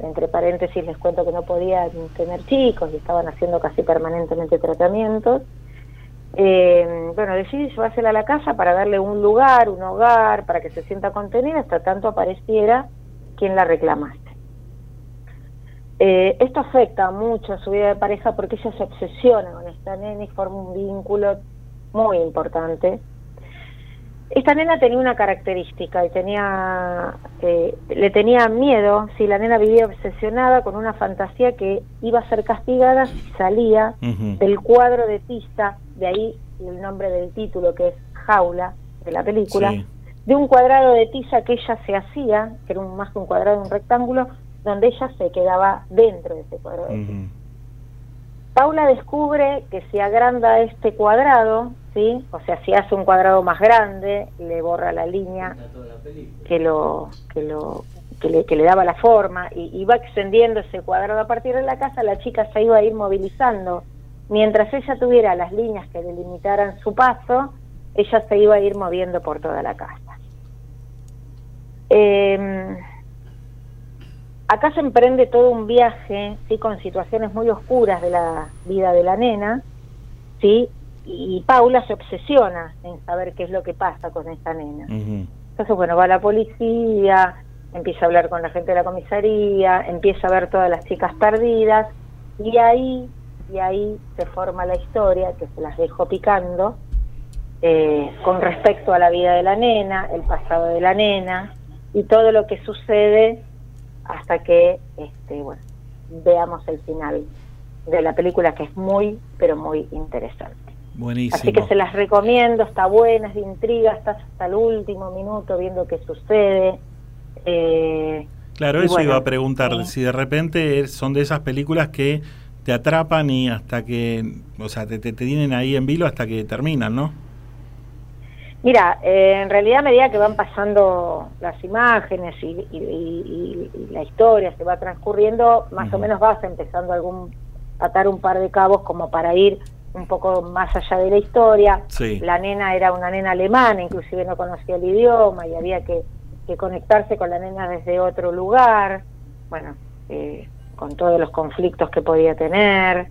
Speaker 11: entre paréntesis les cuento que no podían tener chicos y estaban haciendo casi permanentemente tratamientos, eh, bueno, decide llevársela a la casa para darle un lugar, un hogar, para que se sienta contenida hasta tanto apareciera quien la reclamaste. Eh, esto afecta mucho a su vida de pareja porque ella se obsesiona con esta nena y forma un vínculo muy importante. Esta nena tenía una característica y tenía, eh, le tenía miedo si la nena vivía obsesionada con una fantasía que iba a ser castigada si salía del cuadro de tiza, de ahí el nombre del título que es Jaula de la película,
Speaker 5: Sí.
Speaker 11: de un cuadrado de tiza que ella se hacía, que era un, más que un cuadrado, un rectángulo, donde ella se quedaba dentro de ese cuadrado. Paula descubre que si agranda este cuadrado, ¿sí? o sea, si hace un cuadrado más grande, le borra la línea que lo que lo que le, que le daba la forma y, y va extendiendo ese cuadrado a partir de la casa, la chica se iba a ir movilizando. Mientras ella tuviera las líneas que delimitaran su paso, ella se iba a ir moviendo por toda la casa. Eh, acá se emprende todo un viaje, sí, con situaciones muy oscuras de la vida de la nena, sí, y Paula se obsesiona en saber qué es lo que pasa con esta nena. Entonces, bueno, va a la policía, empieza a hablar con la gente de la comisaría, empieza a ver todas las chicas perdidas, y ahí, y ahí se forma la historia, que se las dejo picando, eh, con respecto a la vida de la nena, el pasado de la nena, y todo lo que sucede hasta que, este, bueno, veamos el final de la película, que es muy, pero muy interesante.
Speaker 5: Buenísimo.
Speaker 11: Así que se las recomiendo, está buena, es de intriga, estás hasta el último minuto viendo qué sucede. Eh,
Speaker 5: Claro, eso
Speaker 11: bueno,
Speaker 5: iba a preguntar.
Speaker 11: eh,
Speaker 5: Si de repente son de esas películas que te atrapan y hasta que, o sea, te, te, te tienen ahí en vilo hasta que terminan, ¿no?
Speaker 11: Mira, eh, en realidad a medida que van pasando las imágenes y, y- y- y la historia se va transcurriendo, más o menos vas empezando algún atar un par de cabos como para ir un poco más allá de la historia.
Speaker 5: Sí.
Speaker 11: La nena era una nena alemana, inclusive no conocía el idioma y había que, que conectarse con la nena desde otro lugar. Bueno, eh, con todos los conflictos que podía tener.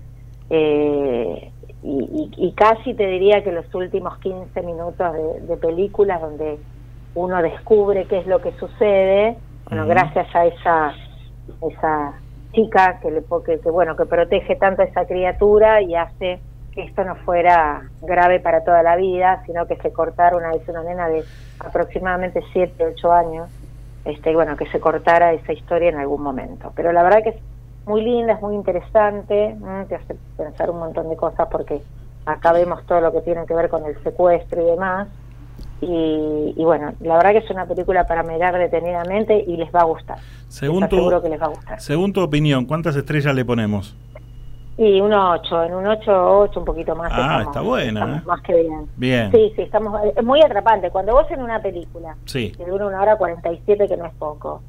Speaker 11: eh, y, y- y casi te diría que los últimos 15 minutos de, de película donde uno descubre qué es lo que sucede, bueno, gracias a esa esa chica que le que, que, bueno que protege tanto a esa criatura y hace que esto no fuera grave para toda la vida, sino que se cortara una vez una nena de aproximadamente 7, 8 años, este, y bueno, que se cortara esa historia en algún momento. Pero la verdad que es muy linda, es muy interesante, te hace pensar un montón de cosas porque acá vemos todo lo que tiene que ver con el secuestro y demás. Y, y bueno, la verdad que es una película para mirar detenidamente y les va a gustar.
Speaker 5: Según tu,
Speaker 11: que les va a gustar.
Speaker 5: según tu opinión, ¿cuántas estrellas le ponemos?
Speaker 11: Y un 8, en un 8, 8, un poquito más.
Speaker 5: Ah,
Speaker 11: estamos-
Speaker 5: está buena, ¿eh?
Speaker 11: Más que bien.
Speaker 5: Bien.
Speaker 11: Sí, sí, estamos, es muy atrapante. Cuando vos en una película,
Speaker 5: Sí.
Speaker 11: que dura una hora 47, que no es poco,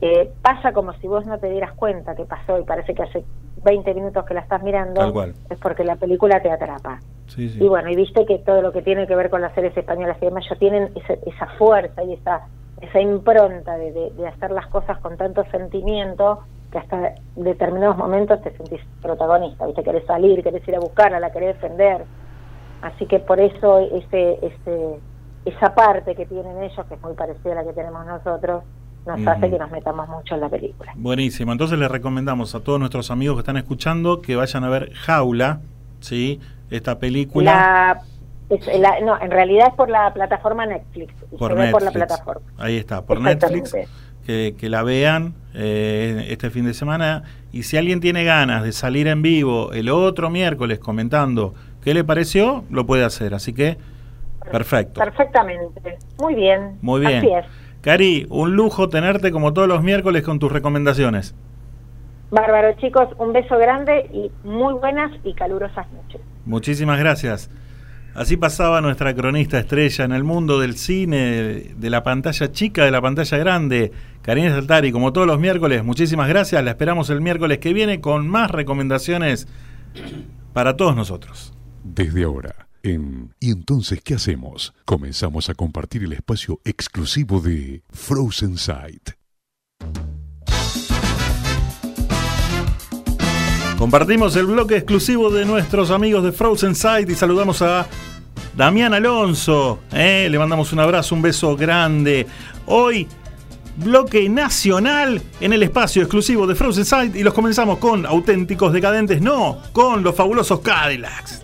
Speaker 11: eh, pasa como si vos no te dieras cuenta que pasó y parece que hace 20 minutos que la estás mirando,
Speaker 5: Tal cual.
Speaker 11: es porque la película te atrapa.
Speaker 5: Sí, sí.
Speaker 11: Y bueno, y viste que todo lo que tiene que ver con las series españolas y demás, ya tienen esa, esa fuerza y esa, esa impronta de, de- de hacer las cosas con tanto sentimiento que hasta determinados momentos te sentís protagonista, ¿viste? Querés salir, querés ir a buscarla, la querés defender. Así que por eso ese, ese, esa parte que tienen ellos, que es muy parecida a la que tenemos nosotros, nos hace que nos metamos mucho en la película.
Speaker 5: Buenísimo. Entonces les recomendamos a todos nuestros amigos que están escuchando que vayan a ver Jaula, ¿sí? Esta película.
Speaker 11: La, es- la- no, en realidad es por la plataforma Netflix.
Speaker 5: Por
Speaker 11: ve por la
Speaker 5: Netflix.
Speaker 11: plataforma.
Speaker 5: Ahí está, por. Netflix. Que, que la vean eh, este fin de semana. Y si alguien tiene ganas de salir en vivo el otro miércoles comentando qué le pareció, lo puede hacer. Así que, perfecto.
Speaker 11: Perfectamente. Muy bien.
Speaker 5: Muy bien.
Speaker 11: Así es.
Speaker 5: Cari, un lujo tenerte como todos los miércoles con tus recomendaciones.
Speaker 11: Bárbaro, chicos, un beso grande y muy buenas y calurosas noches.
Speaker 5: Muchísimas gracias. Así pasaba nuestra cronista estrella en el mundo del cine, de la pantalla chica, de la pantalla grande, Karina Saltari, como todos los miércoles. Muchísimas gracias. La esperamos el miércoles que viene con más recomendaciones para todos nosotros.
Speaker 12: Desde ahora, en ¿Y entonces qué hacemos? Comenzamos a compartir el espacio exclusivo de Frozen Sight.
Speaker 5: Compartimos el bloque exclusivo de nuestros amigos de Frozen Sight y saludamos a Damián Alonso. ¿eh? Le mandamos un abrazo, un beso grande. Hoy, bloque nacional en el espacio exclusivo de Frozen Sight y los comenzamos con auténticos decadentes, no, con los fabulosos Cadillacs.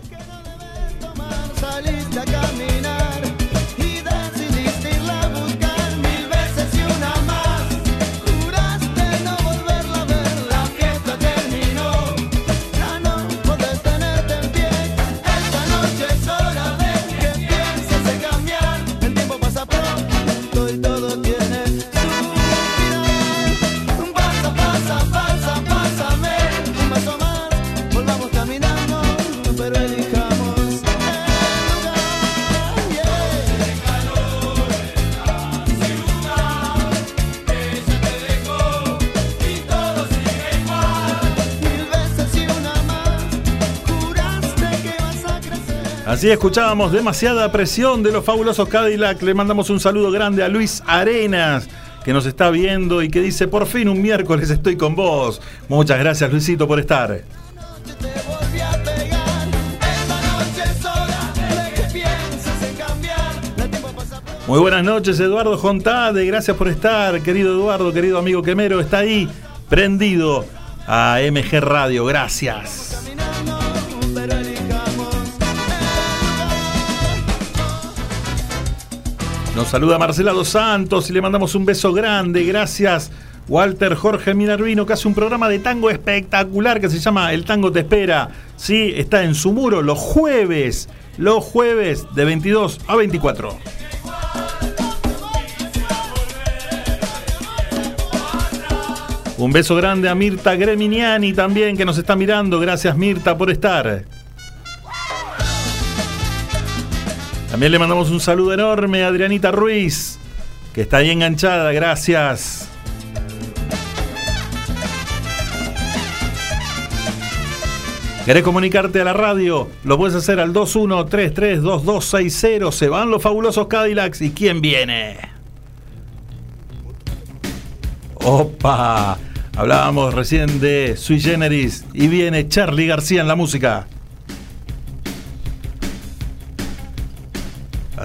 Speaker 5: Así escuchábamos demasiada presión de los fabulosos Cadillac. Le mandamos un saludo grande a Luis Arenas, que nos está viendo y que dice, por fin un miércoles estoy con vos. Muchas gracias Luisito por estar. Muy buenas noches Eduardo Jontade, gracias por estar, querido Eduardo, querido amigo Quemero, está ahí prendido a MG Radio, gracias. Nos saluda Marcela Dos Santos y le mandamos un beso grande. Gracias, Walter Jorge Minervino, que hace un programa de tango espectacular que se llama El Tango Te Espera. Sí, está en su muro los jueves, los jueves de 22 a 24. Un beso grande a Mirta Greminiani también que nos está mirando. Gracias Mirta por estar. También le mandamos un saludo enorme a Adrianita Ruiz, que está ahí enganchada, gracias. ¿Querés comunicarte a la radio? Lo puedes hacer al 21332260. Se van los fabulosos Cadillacs. ¿Y quién viene? Opa, hablábamos recién de Sui Generis y viene Charlie García en la música.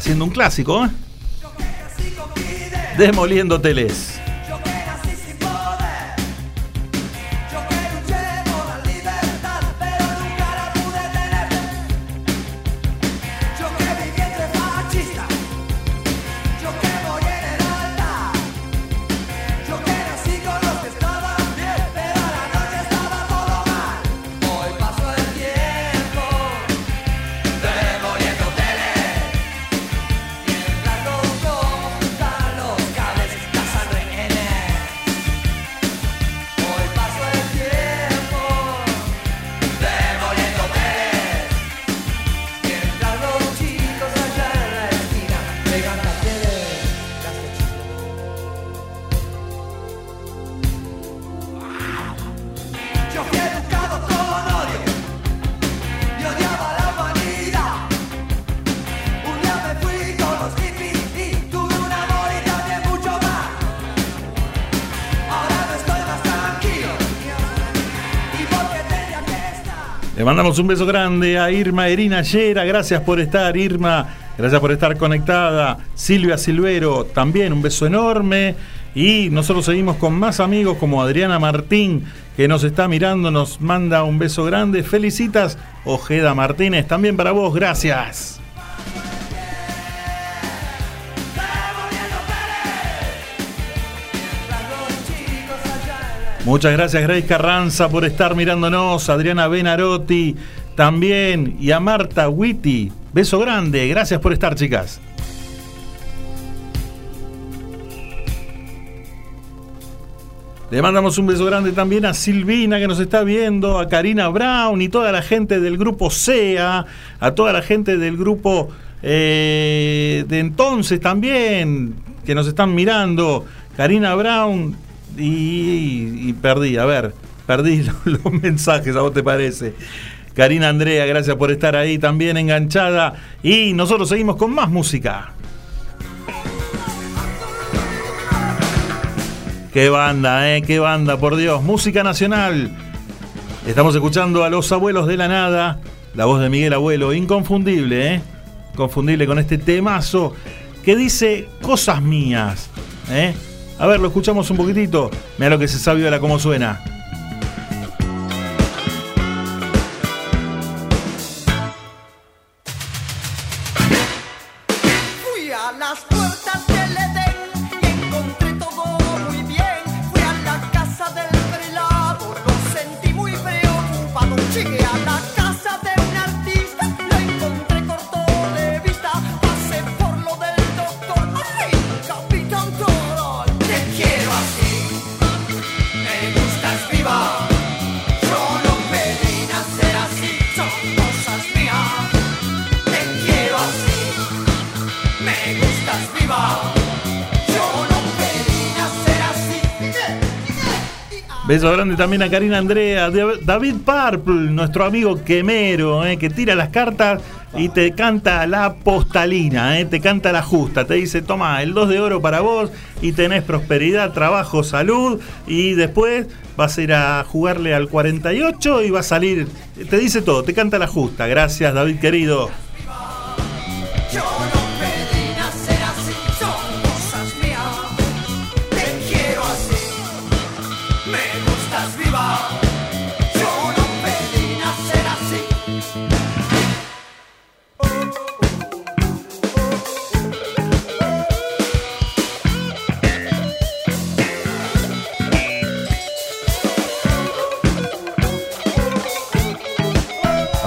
Speaker 5: Haciendo un clásico, ¿eh? Demoliendo teles.
Speaker 13: Un
Speaker 5: beso grande a Irma Erina Yera. Gracias por estar, Irma. Gracias por estar conectada. Silvia Silvero, también un beso enorme. Y nosotros seguimos con más amigos como Adriana Martín, que nos está mirando, nos manda un beso grande. Felicitas, Ojeda Martínez, también para vos, gracias. Muchas gracias Grace Carranza por estar mirándonos, Adriana Benarotti también y a Marta Witty. Beso grande, gracias por estar chicas. Le mandamos un beso grande también a Silvina que nos está viendo, a Karina Brown y toda la gente del grupo SEA, a toda la gente del grupo eh, de entonces también, que nos están mirando. Karina Brown y, perdí, a ver, perdí los, los mensajes, ¿a vos te parece? Karina Andrea, gracias por estar ahí también enganchada. Y nosotros seguimos con más música. Qué banda, ¿eh? Qué banda, por Dios. Música nacional. Estamos escuchando a los abuelos de la nada. La voz de Miguel Abuelo, inconfundible, ¿eh? Confundible con este temazo que dice cosas mías, ¿eh? A ver, lo escuchamos un poquitito. Mira lo que se sabe ahora cómo suena. Beso grande también a Karina Andrea, David Purple, nuestro amigo quemero, eh, que tira las cartas y te canta la postalina, eh, te canta la justa, te dice, toma el 2 de oro para vos y tenés prosperidad, trabajo, salud y después vas a ir a jugarle al 48 y va a salir, te dice todo, te canta la justa. Gracias David querido.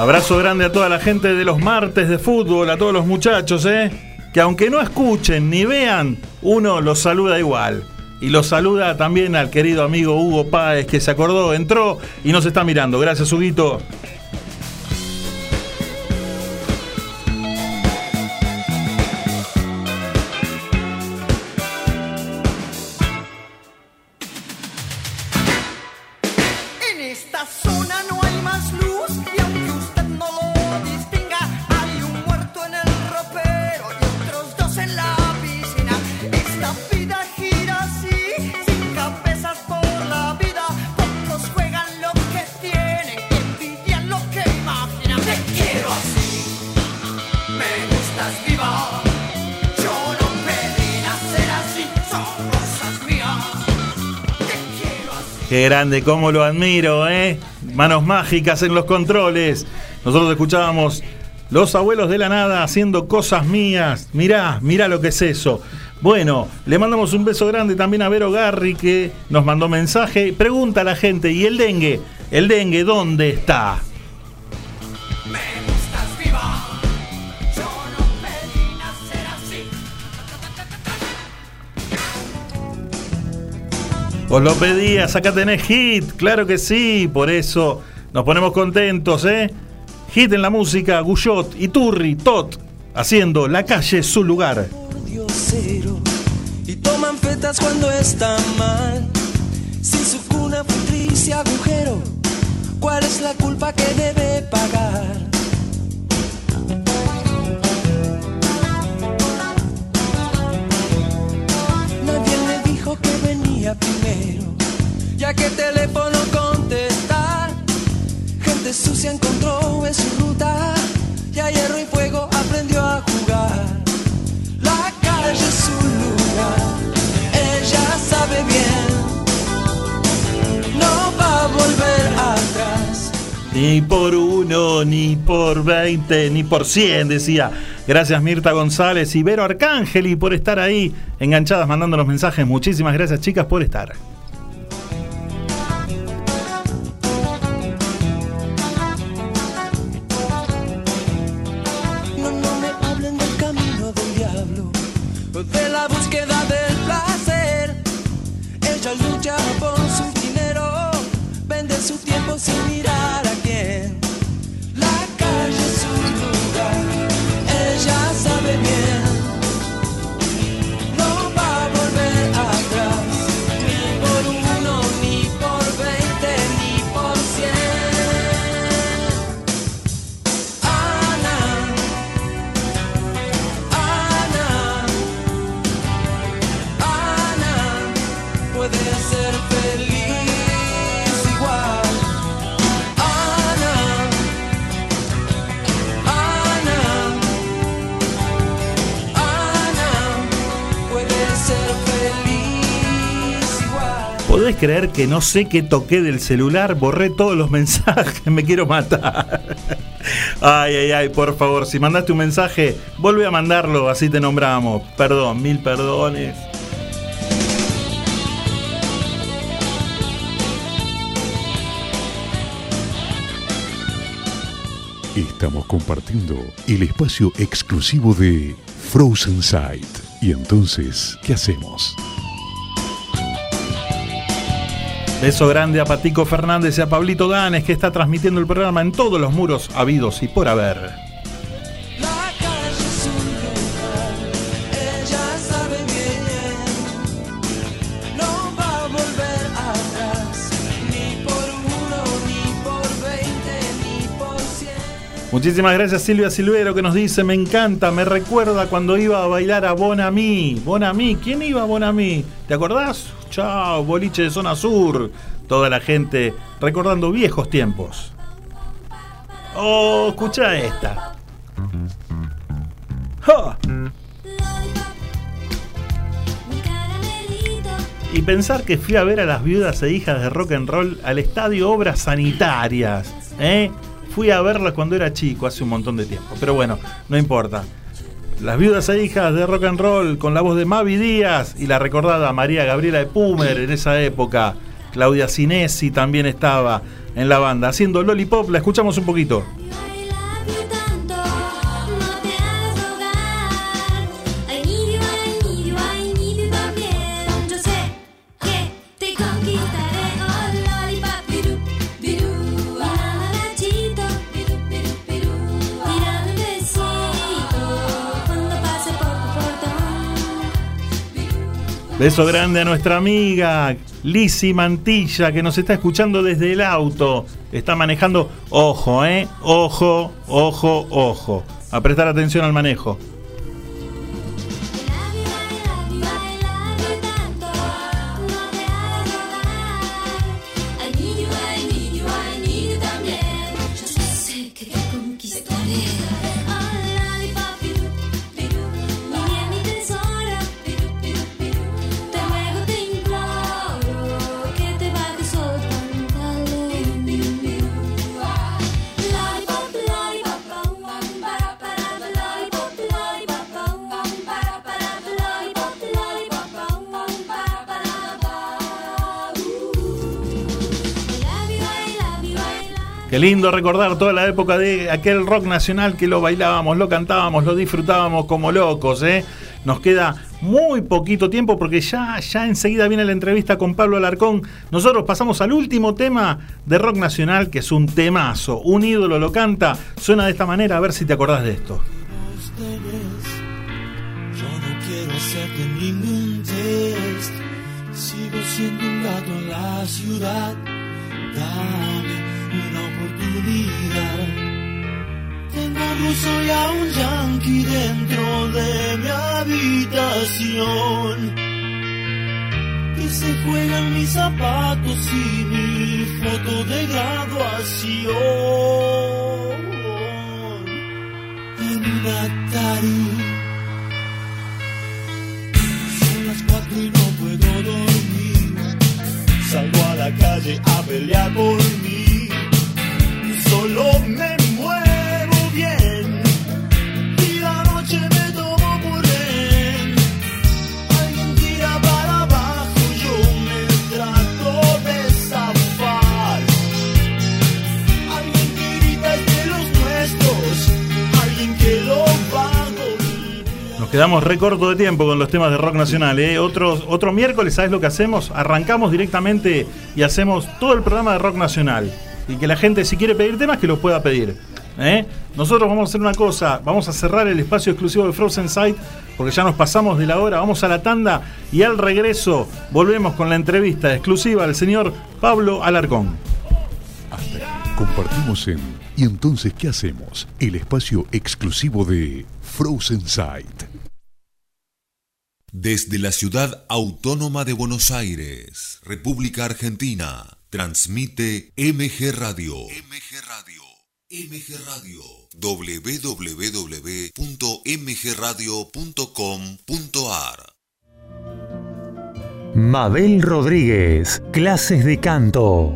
Speaker 5: Abrazo grande a toda la gente de los martes de fútbol, a todos los muchachos, ¿eh? Que aunque no escuchen ni vean, uno los saluda igual. Y los saluda también al querido amigo Hugo Páez, que se acordó, entró y nos está mirando. Gracias, Huguito. Grande, cómo lo admiro, ¿eh? Manos mágicas en los controles. Nosotros escuchábamos Los abuelos de la nada haciendo cosas mías. Mirá, mirá lo que es eso. Bueno, le mandamos un beso grande también a Vero Garri que nos mandó mensaje. Pregunta a la gente, ¿y el dengue? ¿El dengue dónde está? Os lo pedías, acá tenés hit, claro que sí, por eso nos ponemos contentos, ¿eh? Hit en la música, Guyot, Iturri, Tot, haciendo la calle su lugar.
Speaker 14: y toman fetas cuando su cuna agujero, ¿cuál es la culpa que debe pagar? Primero, ya que el teléfono contestar. Gente sucia encontró en su ruta, y a hierro y fuego
Speaker 5: Ni por uno, ni por veinte, ni por cien, decía. Gracias Mirta González y Vero Arcángeli por estar ahí enganchadas mandándonos mensajes. Muchísimas gracias chicas por estar.
Speaker 14: No, no
Speaker 5: creer que no sé qué toqué del celular? Borré todos los mensajes, me quiero matar. Ay, ay, ay, por favor, si mandaste un mensaje, vuelve a mandarlo, así te nombramos. Perdón, mil perdones.
Speaker 12: Estamos compartiendo el espacio exclusivo de Frozen Sight. Y entonces, ¿qué hacemos?
Speaker 5: Beso grande a Patico Fernández y a Pablito Danes que está transmitiendo el programa en todos los muros habidos y por haber. Muchísimas gracias Silvia Silvero que nos dice, me encanta, me recuerda cuando iba a bailar a Bonami. Bonami, ¿quién iba a Bonami? ¿Te acordás? Chao, boliche de zona sur. Toda la gente recordando viejos tiempos. Oh, escucha esta. ¡Ja! Y pensar que fui a ver a las viudas e hijas de rock and roll al estadio Obras Sanitarias. ¿eh? Fui a verlas cuando era chico, hace un montón de tiempo. Pero bueno, no importa. Las viudas e hijas de rock and roll con la voz de Mavi Díaz y la recordada María Gabriela de Pumer en esa época. Claudia Cinesi también estaba en la banda. Haciendo Lollipop, la escuchamos un poquito. Beso grande a nuestra amiga Lisi Mantilla que nos está escuchando desde el auto. Está manejando. Ojo, eh. Ojo, ojo, ojo. A prestar atención al manejo. Qué lindo recordar toda la época de aquel rock nacional que lo bailábamos, lo cantábamos, lo disfrutábamos como locos, ¿eh? Nos queda muy poquito tiempo porque ya, ya enseguida viene la entrevista con Pablo Alarcón. Nosotros pasamos al último tema de rock nacional, que es un temazo. Un ídolo lo canta, suena de esta manera, a ver si te acordás de esto.
Speaker 15: Yo no quiero hacerte ningún test. Sigo siendo un gato en la ciudad. Tengo un ruso y a un yankee dentro de mi habitación. Que se juegan mis zapatos y mi foto de graduación en un Atari. Son las cuatro y no puedo dormir. Salgo a la calle a pelear por mí.
Speaker 5: Quedamos re corto de tiempo con los temas de rock nacional. ¿eh? Otro, otro miércoles, ¿sabes lo que hacemos? Arrancamos directamente y hacemos todo el programa de rock nacional. Y que la gente, si quiere pedir temas, que los pueda pedir. ¿eh? Nosotros vamos a hacer una cosa, vamos a cerrar el espacio exclusivo de Frozen Sight, porque ya nos pasamos de la hora, vamos a la tanda y al regreso volvemos con la entrevista exclusiva del señor Pablo Alarcón.
Speaker 12: Compartimos en ¿Y entonces qué hacemos? El espacio exclusivo de Frozen Sight.
Speaker 16: Desde la ciudad autónoma de Buenos Aires, República Argentina, transmite MG Radio. MG Radio. MG Radio. www.mgradio.com.ar
Speaker 1: Mabel Rodríguez, clases de canto,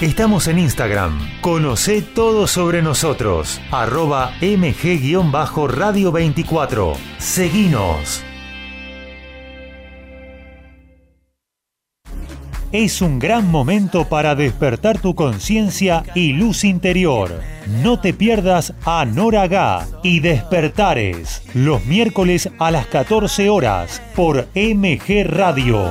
Speaker 1: Estamos en Instagram. Conoce todo sobre nosotros. Arroba mg-radio 24. Seguinos. Es un gran momento para despertar tu conciencia y luz interior. No te pierdas a y Despertares los miércoles a las 14 horas por MG Radio.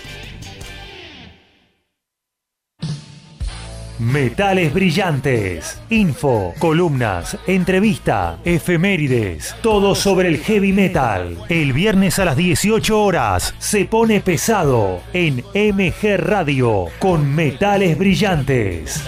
Speaker 1: Metales brillantes, info, columnas, entrevista, efemérides, todo sobre el heavy metal. El viernes a las 18 horas se pone pesado en MG Radio con Metales brillantes.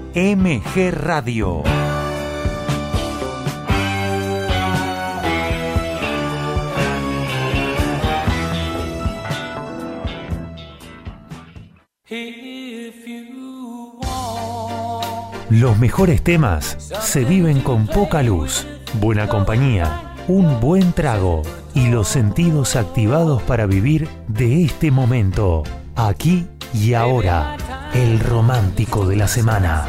Speaker 1: MG Radio.
Speaker 4: Los mejores temas se viven con poca luz, buena compañía, un buen trago y los sentidos activados para vivir de este momento, aquí y ahora, el romántico de la semana.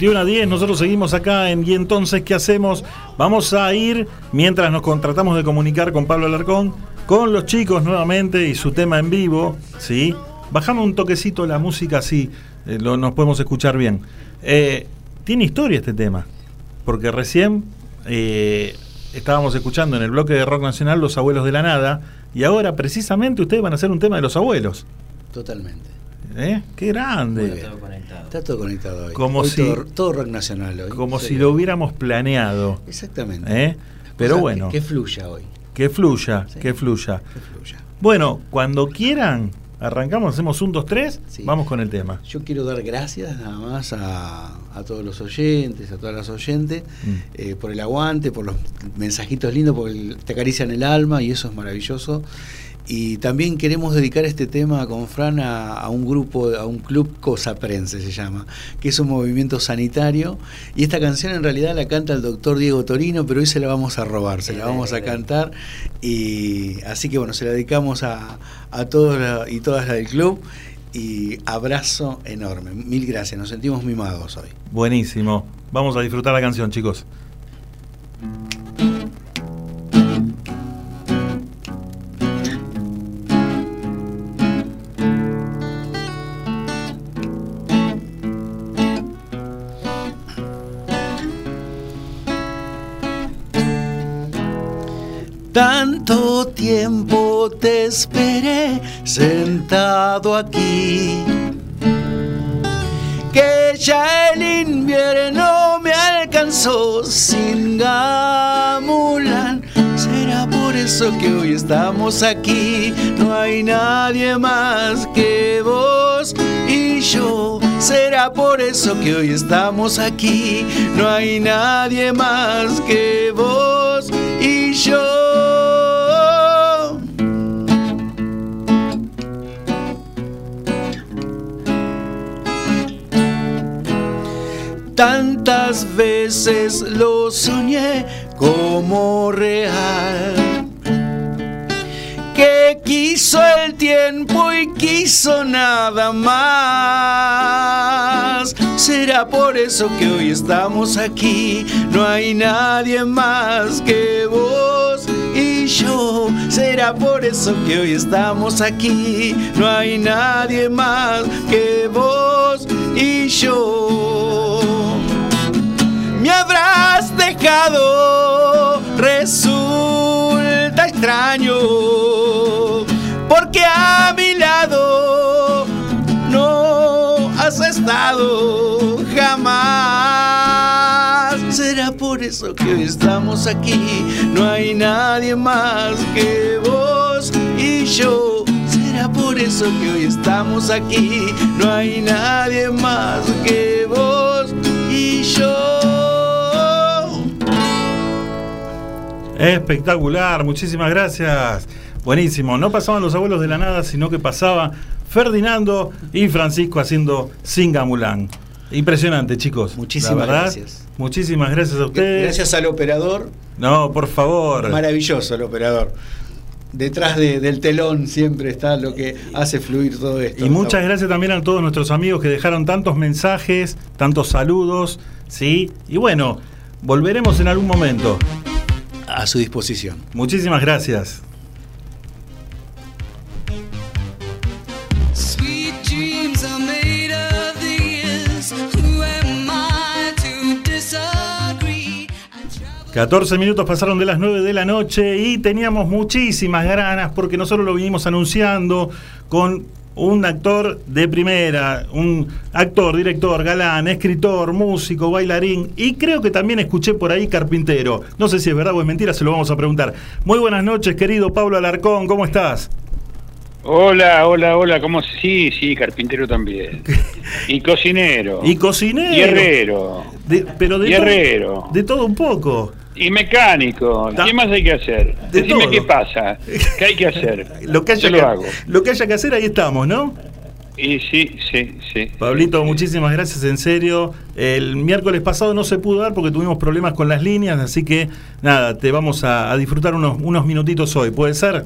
Speaker 5: 21 a 10, nosotros seguimos acá en Y entonces, ¿qué hacemos? Vamos a ir, mientras nos contratamos de comunicar con Pablo Alarcón, con los chicos nuevamente y su tema en vivo, ¿sí? Bajame un toquecito la música, así eh, nos podemos escuchar bien. Eh, tiene historia este tema, porque recién eh, estábamos escuchando en el bloque de rock nacional Los Abuelos de la Nada, y ahora precisamente ustedes van a hacer un tema de los abuelos.
Speaker 8: Totalmente.
Speaker 5: ¿Eh? ¡Qué grande!
Speaker 8: Está todo conectado hoy.
Speaker 5: Como
Speaker 8: Hoy
Speaker 5: si-
Speaker 8: todo, todo rock nacional hoy.
Speaker 5: Como
Speaker 8: Sí.
Speaker 5: si lo hubiéramos planeado.
Speaker 8: Exactamente.
Speaker 5: ¿Eh? Pero bueno.
Speaker 8: Que, que fluya hoy.
Speaker 5: Que fluya, que fluya. Bueno, cuando quieran, arrancamos, hacemos un, dos, tres, vamos con el tema.
Speaker 8: Yo quiero dar gracias nada más a, a todos los oyentes, a todas las oyentes,
Speaker 5: Mm.
Speaker 8: eh, por el aguante, por los mensajitos lindos, porque te acarician el alma y eso es maravilloso. Y también queremos dedicar este tema con Fran a, a un grupo, a un club cosaprense se llama, que es un movimiento sanitario. Y esta canción en realidad la canta el doctor Diego Torino, pero hoy se la vamos a robar, se la vamos a cantar. Y así que bueno, se la dedicamos a, a todos y todas las del club. Y abrazo enorme. Mil gracias, nos sentimos mimados hoy.
Speaker 5: Buenísimo. Vamos a disfrutar la canción, chicos.
Speaker 8: Tiempo te esperé sentado aquí que ya el invierno me alcanzó sin gamulan. Será por eso que hoy estamos aquí. No hay nadie más que vos y yo. Será por eso que hoy estamos aquí. No hay nadie más que vos Tantas veces lo soñé como real. Que quiso el tiempo y quiso nada más. Será por eso que hoy estamos aquí. No hay nadie más que vos yo. Será por eso que hoy estamos aquí. No hay nadie más que vos y yo. Me habrás dejado, resulta extraño, porque a mi lado no has estado jamás. Será por eso que hoy estamos aquí, no hay nadie más que vos y yo. Será por eso que hoy estamos aquí, no hay nadie más que vos y yo.
Speaker 5: Espectacular, muchísimas gracias. Buenísimo, no pasaban los abuelos de la nada, sino que pasaba Ferdinando y Francisco haciendo Singamulán. Impresionante, chicos.
Speaker 8: Muchísimas gracias.
Speaker 5: Muchísimas gracias a ustedes.
Speaker 8: Gracias al operador,
Speaker 5: No, por favor.
Speaker 8: maravilloso el operador. Detrás de- del telón siempre está lo que hace fluir todo esto.
Speaker 5: Y muchas gracias también a todos nuestros amigos que dejaron tantos mensajes, tantos saludos, ¿sí? Y bueno, volveremos en algún momento.
Speaker 8: A su disposición.
Speaker 5: Muchísimas gracias. 14 minutos pasaron de las 9 de la noche y teníamos muchísimas ganas porque nosotros lo vinimos anunciando con un actor de primera, un actor, director, galán, escritor, músico, bailarín y creo que también escuché por ahí carpintero. No sé si es verdad o es mentira, se lo vamos a preguntar. Muy buenas noches, querido Pablo Alarcón, ¿cómo estás?
Speaker 17: Hola, hola, hola, ¿cómo? Sí, sí, carpintero también. Y cocinero.
Speaker 5: Y cocinero.
Speaker 17: Y herrero.
Speaker 5: De- pero de
Speaker 17: Y
Speaker 5: todo- de todo un poco.
Speaker 17: Y mecánico. ¿Qué más hay que hacer?
Speaker 5: De
Speaker 17: Decime
Speaker 5: todo.
Speaker 17: qué pasa. ¿Qué hay que hacer?
Speaker 5: Lo que, haya
Speaker 17: Yo
Speaker 5: que,
Speaker 17: lo hago.
Speaker 5: lo que haya que hacer, ahí estamos, ¿no?
Speaker 17: Y sí, sí, sí.
Speaker 5: Pablito, muchísimas gracias, en serio. El miércoles pasado no se pudo dar porque tuvimos problemas con las líneas, así que nada, te vamos a, a disfrutar unos, unos minutitos hoy, ¿puede ser?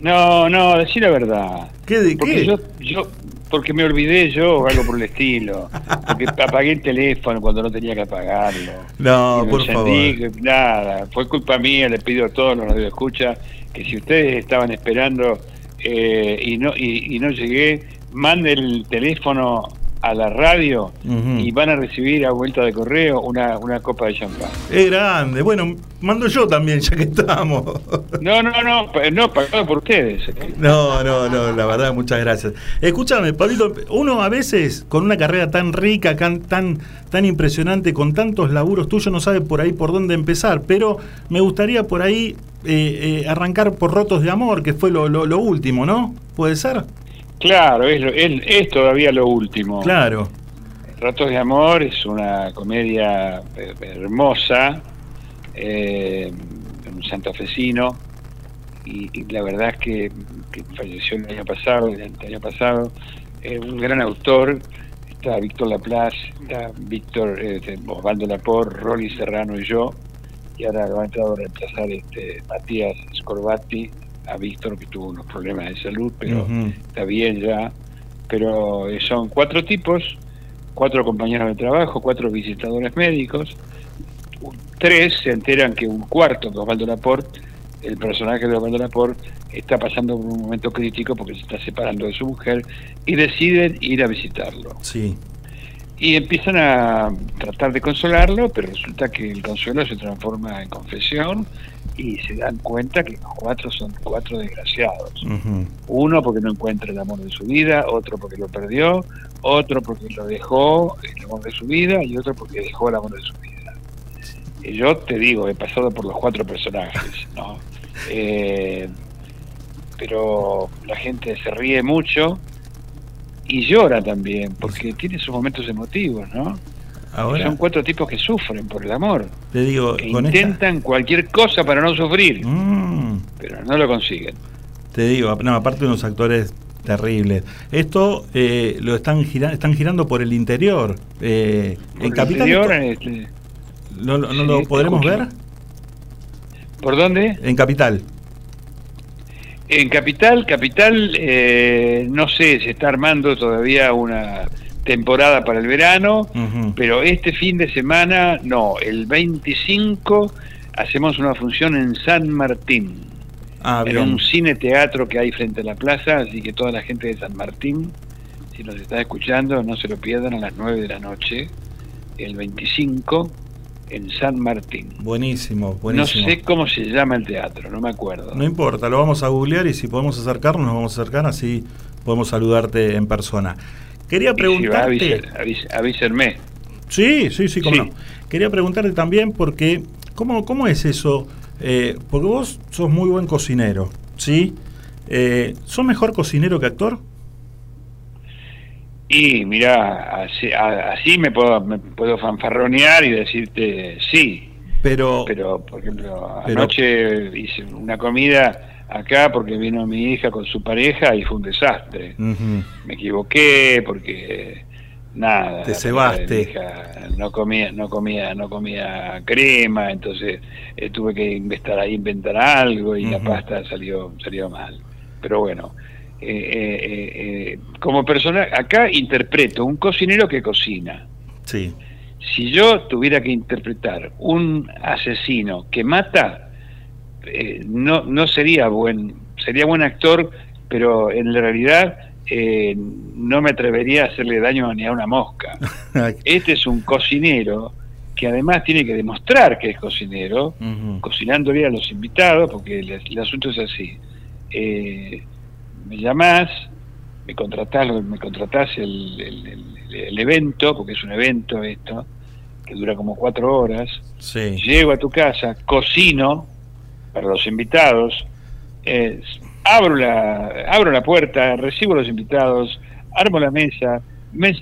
Speaker 17: No, no, decí la verdad.
Speaker 5: ¿Qué? de-
Speaker 17: Porque
Speaker 5: qué?
Speaker 17: yo, yo, porque me olvidé yo o algo por el estilo. Porque apagué el teléfono cuando no tenía que apagarlo.
Speaker 5: No, por
Speaker 17: encendí, que Nada, fue culpa mía, le pido a todos los radioescuchas que si ustedes estaban esperando eh, y no y, y no llegué, mande el teléfono a la radio y van a recibir a vuelta de correo una, una copa de champán.
Speaker 5: Es grande. Bueno, mando yo también, ya que estamos.
Speaker 17: No, no, no, no, pagado por ustedes.
Speaker 5: No, no, no, la verdad, muchas gracias. Escúchame, Pablito, uno a veces con una carrera tan rica, tan, tan impresionante, con tantos laburos tuyos, no sabe por ahí por dónde empezar, pero me gustaría por ahí eh, eh, arrancar por Rotos de Amor, que fue lo, lo- lo último, ¿no? ¿Puede ser?
Speaker 17: Claro, es, es, es todavía lo último.
Speaker 5: Claro.
Speaker 17: Ratos de Amor es una comedia eh, hermosa, eh, un santafesino, y, y la verdad es que, que falleció el año pasado, el año pasado, eh, un gran autor, está Víctor Laplace, está Víctor, eh, Osvaldo Lapor, Rolly Serrano y yo, y ahora lo ha entrado a reemplazar este Matías Scorbatti, a Víctor que tuvo unos problemas de salud, pero está bien ya, pero eh, son cuatro tipos, cuatro compañeros de trabajo, cuatro visitadores médicos, tres se enteran que un cuarto, que Osvaldo Laporte, el personaje de Osvaldo Laporte, está pasando por un momento crítico porque se está separando de su mujer y deciden ir a visitarlo.
Speaker 5: Sí.
Speaker 17: Y empiezan a tratar de consolarlo, pero resulta que el consuelo se transforma en confesión y se dan cuenta que los cuatro son cuatro desgraciados. Uno porque no encuentra el amor de su vida, otro porque lo perdió, otro porque lo dejó el amor de su vida y otro porque dejó el amor de su vida. Y yo te digo, he pasado por los cuatro personajes, ¿no? Eh, pero la gente se ríe mucho y llora también, porque tiene sus momentos emotivos, ¿no?
Speaker 5: Ahora-
Speaker 17: Son cuatro tipos que sufren por el amor,
Speaker 5: Te digo,
Speaker 17: que
Speaker 5: con esta-
Speaker 17: intentan cualquier cosa para no sufrir,
Speaker 5: Mm.
Speaker 17: pero no lo consiguen.
Speaker 5: Te digo, no, aparte de unos actores terribles. Esto eh, lo están girando, están girando por el interior. Eh,
Speaker 17: Por el
Speaker 5: Capital
Speaker 17: interior, este,
Speaker 5: ¿no, no- no
Speaker 17: sí,
Speaker 5: lo podremos
Speaker 17: escucho.
Speaker 5: ver?
Speaker 17: ¿Por dónde?
Speaker 5: En Capital.
Speaker 17: En Capital, Capital, eh, no sé, se está armando todavía una temporada para el verano, pero este fin de semana, no, el 25 hacemos una función en San Martín,
Speaker 5: Ah,
Speaker 17: en un cine teatro que hay frente a la plaza, así que toda la gente de San Martín, si nos está escuchando, no se lo pierdan a las 9 de la noche, el 25 en San Martín.
Speaker 5: Buenísimo,
Speaker 17: No
Speaker 5: buenísimo.
Speaker 17: sé cómo se llama el teatro, no me acuerdo.
Speaker 5: No importa, lo vamos a googlear y si podemos acercarnos, nos vamos a acercar, así podemos saludarte en persona. Quería
Speaker 17: Y si va,
Speaker 5: preguntarte.
Speaker 17: avísenme.
Speaker 5: Sí, sí, sí, cómo
Speaker 17: Sí.
Speaker 5: no. Quería preguntarte también porque, ¿cómo, cómo es eso? Eh, porque vos sos muy buen cocinero, ¿sí? Eh, ¿Sos mejor cocinero que actor?
Speaker 17: Y mira, así, me puedo me puedo fanfarronear y decirte sí.
Speaker 5: Pero,
Speaker 17: pero por ejemplo,
Speaker 5: pero-
Speaker 17: anoche hice una comida acá porque vino mi hija con su pareja y fue un desastre. Me equivoqué porque nada.
Speaker 5: Te cebaste.
Speaker 17: mi hija no comía, no comía, no comía crema, entonces eh, tuve que inventar ahí inventar algo y la pasta salió salió mal. Pero bueno, eh, eh, como persona acá interpreto un cocinero que cocina.
Speaker 5: Sí.
Speaker 17: Si yo tuviera que interpretar un asesino que mata, eh, no, no sería buen, sería buen actor, pero en la realidad eh, no me atrevería a hacerle daño ni a una mosca. Este es un cocinero que además tiene que demostrar que es cocinero,
Speaker 5: Ujú.
Speaker 17: cocinándole a los invitados, porque el, el asunto es así. Eh, me llamás, me contratás, me contratás el, el- el- el evento, porque es un evento esto, que dura como cuatro horas.
Speaker 5: Sí.
Speaker 17: Llego a tu casa, cocino para los invitados, eh, abro, la, abro la puerta, recibo a los invitados, armo la mesa, me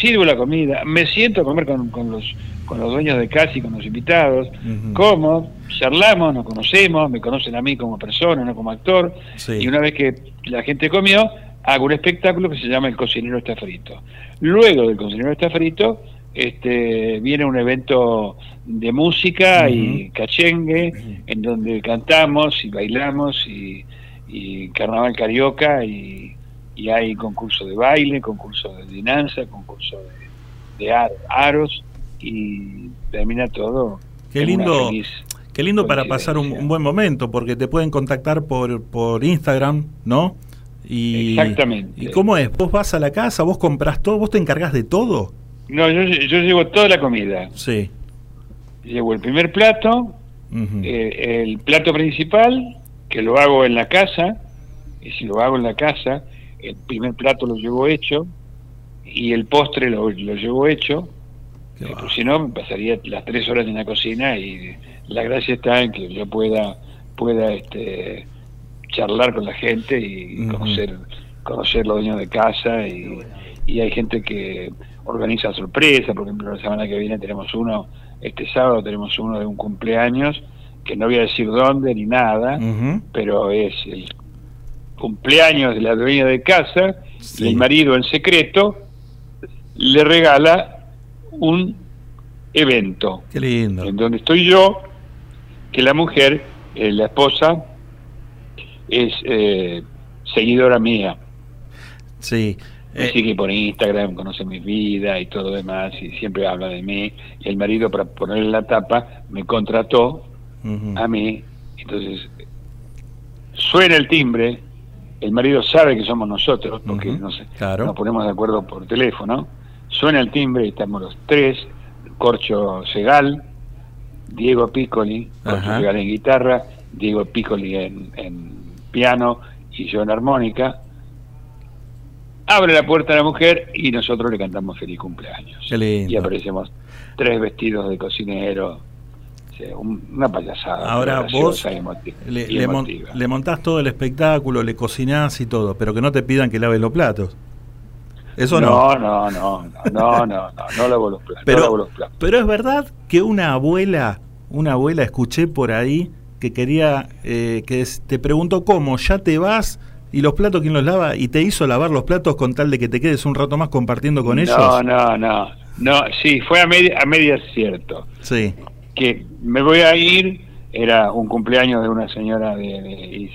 Speaker 17: sirvo la comida, me siento a comer con, con los con los dueños de casa y con los invitados, como, charlamos, nos conocemos, me conocen a mí como persona, no como actor,
Speaker 5: Sí.
Speaker 17: y una vez que la gente comió, hago un espectáculo que se llama El cocinero está frito. Luego del cocinero está frito, este, viene un evento de música y cachengue, en donde cantamos y bailamos y, y carnaval carioca y, y hay concurso de baile, concurso de dinanza, concurso de, de ar- aros y termina todo.
Speaker 5: Qué lindo, qué lindo para pasar un, un buen momento, porque te pueden contactar por, por Instagram, ¿no? Y,
Speaker 17: Exactamente.
Speaker 5: ¿Y cómo es? ¿Vos vas a la casa, vos compras todo, vos te encargás de todo?
Speaker 17: No, yo, yo llevo toda la comida.
Speaker 5: Sí.
Speaker 17: Llevo el primer plato, eh, el plato principal, que lo hago en la casa, y si lo hago en la casa, el primer plato lo llevo hecho, y el postre lo, lo llevo hecho, eh, pues si no, me pasaría las tres horas en la cocina y la gracia está en que yo pueda, pueda este, charlar con la gente y conocer, conocer los dueños de casa y, y hay gente que organiza sorpresas, por ejemplo la semana que viene tenemos uno, este sábado tenemos uno de un cumpleaños, que no voy a decir dónde ni nada, pero es el cumpleaños de la dueña de casa y el marido en secreto le regala un evento
Speaker 5: Qué lindo.
Speaker 17: en donde estoy yo, que la mujer, eh, la esposa, es eh, seguidora mía.
Speaker 5: Sí.
Speaker 17: Me sigue por Instagram, conoce mi vida y todo demás, y siempre habla de mí. Y el marido, para ponerle la tapa, me contrató a mí. Entonces, suena el timbre, el marido sabe que somos nosotros, porque nos, nos ponemos de acuerdo por teléfono. Suena el timbre y estamos los tres, Corcho Segal, Diego Piccoli, Corcho. Segal en guitarra, Diego Piccoli en, en piano y yo en armónica. Abre la puerta a la mujer y nosotros le cantamos feliz cumpleaños.
Speaker 5: Qué lindo.
Speaker 17: Y aparecemos tres vestidos de cocinero, un- una payasada.
Speaker 5: Ahora vos le, le mon- le montás todo el espectáculo, le cocinás y todo, pero que no te pidan que laves los platos. Eso no.
Speaker 17: No, no, no, no, no, no, lavo los platos.
Speaker 5: Pero-
Speaker 17: no lavo los platos.
Speaker 5: Pero es verdad que una abuela, una abuela escuché por ahí que quería, eh, que te preguntó cómo, ya te vas y los platos quién los lava y te hizo lavar los platos con tal de que te quedes un rato más compartiendo con ellos.
Speaker 17: No, no, no, no, sí, fue a media, a media cierto.
Speaker 5: Sí.
Speaker 17: Que me voy a ir, era un cumpleaños de una señora de,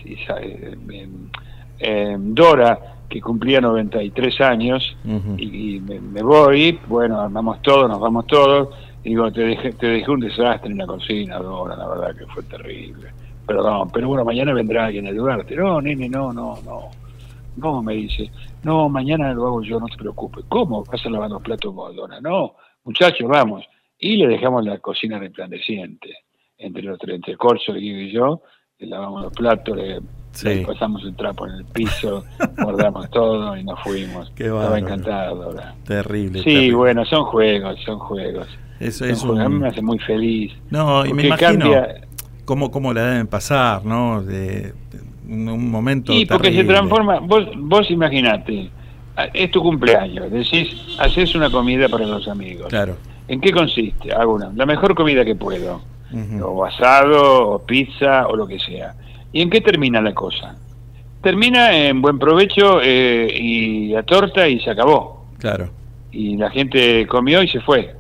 Speaker 17: eh, Dora, que cumplía 93 años, y, y me, me voy, bueno, armamos todo, nos vamos todos, y digo, te dejé, te dejé un desastre en la cocina, Dora, la verdad que fue terrible. Perdón, pero bueno, mañana vendrá alguien a ayudarte. No, nene, no, no, no. No, me dice, no, mañana lo hago yo, no te preocupes. ¿Cómo? ¿Vas a lavar los platos vos, Dora? No, muchachos, vamos. Y le dejamos la cocina resplandeciente. Entre los tres, entre Corso, Guido y yo, le lavamos los platos, le,
Speaker 5: Sí.
Speaker 17: le pasamos el trapo en el piso, guardamos todo y nos fuimos.
Speaker 5: Qué
Speaker 17: Estaba encantada, Dora.
Speaker 5: Terrible.
Speaker 17: Sí,
Speaker 5: terrible.
Speaker 17: bueno, son juegos, son juegos.
Speaker 5: Eso es
Speaker 17: juegos. A mí
Speaker 5: un-
Speaker 17: me hace muy feliz.
Speaker 5: No, y me imagino
Speaker 17: cambia-
Speaker 5: cómo, cómo la deben pasar, ¿no? De, un, un momento
Speaker 17: Sí, porque se transforma, vos, vos imaginate, es tu cumpleaños, decís, haces una comida para los amigos.
Speaker 5: Claro.
Speaker 17: ¿En qué consiste? Hago una, la mejor comida que puedo, o asado, o pizza, o lo que sea. ¿Y en qué termina la cosa? Termina en buen provecho eh, y a torta y se acabó.
Speaker 5: Claro.
Speaker 17: Y la gente comió y se fue.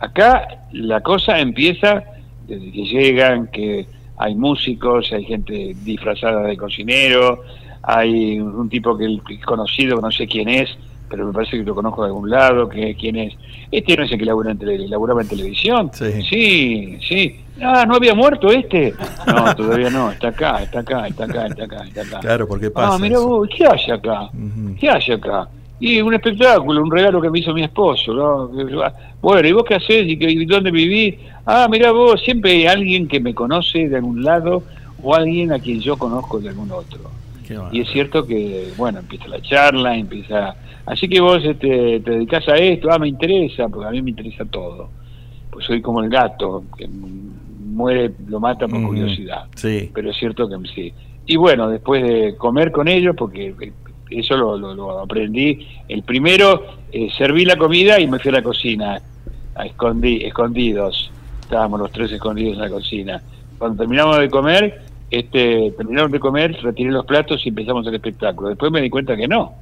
Speaker 17: Acá la cosa empieza desde que llegan, que hay músicos, hay gente disfrazada de cocinero, hay un tipo que es conocido, no sé quién es, pero me parece que lo conozco de algún lado, que quién es. Este no es el que labura en tele- laburaba en televisión. Sí. sí, Ah, ¿no había muerto este? No, todavía no, está acá, está acá, está acá, está acá, está acá.
Speaker 5: Claro, porque pasa.
Speaker 17: Ah, mira vos, ¿qué hay acá? ¿Qué hay acá? Y un espectáculo, un regalo que me hizo mi esposo. ¿no? Bueno, ¿y vos qué haces? ¿Y, qué- y dónde vivís? Ah, mira vos, siempre hay alguien que me conoce de algún lado o alguien a quien yo conozco de algún otro. Y es cierto que, bueno, empieza la charla, empieza... Así que vos este, te dedicás a esto, ah, me interesa, porque a mí me interesa todo. Pues soy como el gato, que muere, lo mata por curiosidad.
Speaker 5: Sí.
Speaker 17: Pero es cierto que sí. Y bueno, después de comer con ellos, porque eh, eso lo, lo- lo aprendí, el primero, eh, serví la comida y me fui a la cocina, a escondi- escondidos. Estábamos los tres escondidos en la cocina. Cuando terminamos de comer, este, terminaron de comer, retiré los platos y empezamos el espectáculo. Después me di cuenta que no,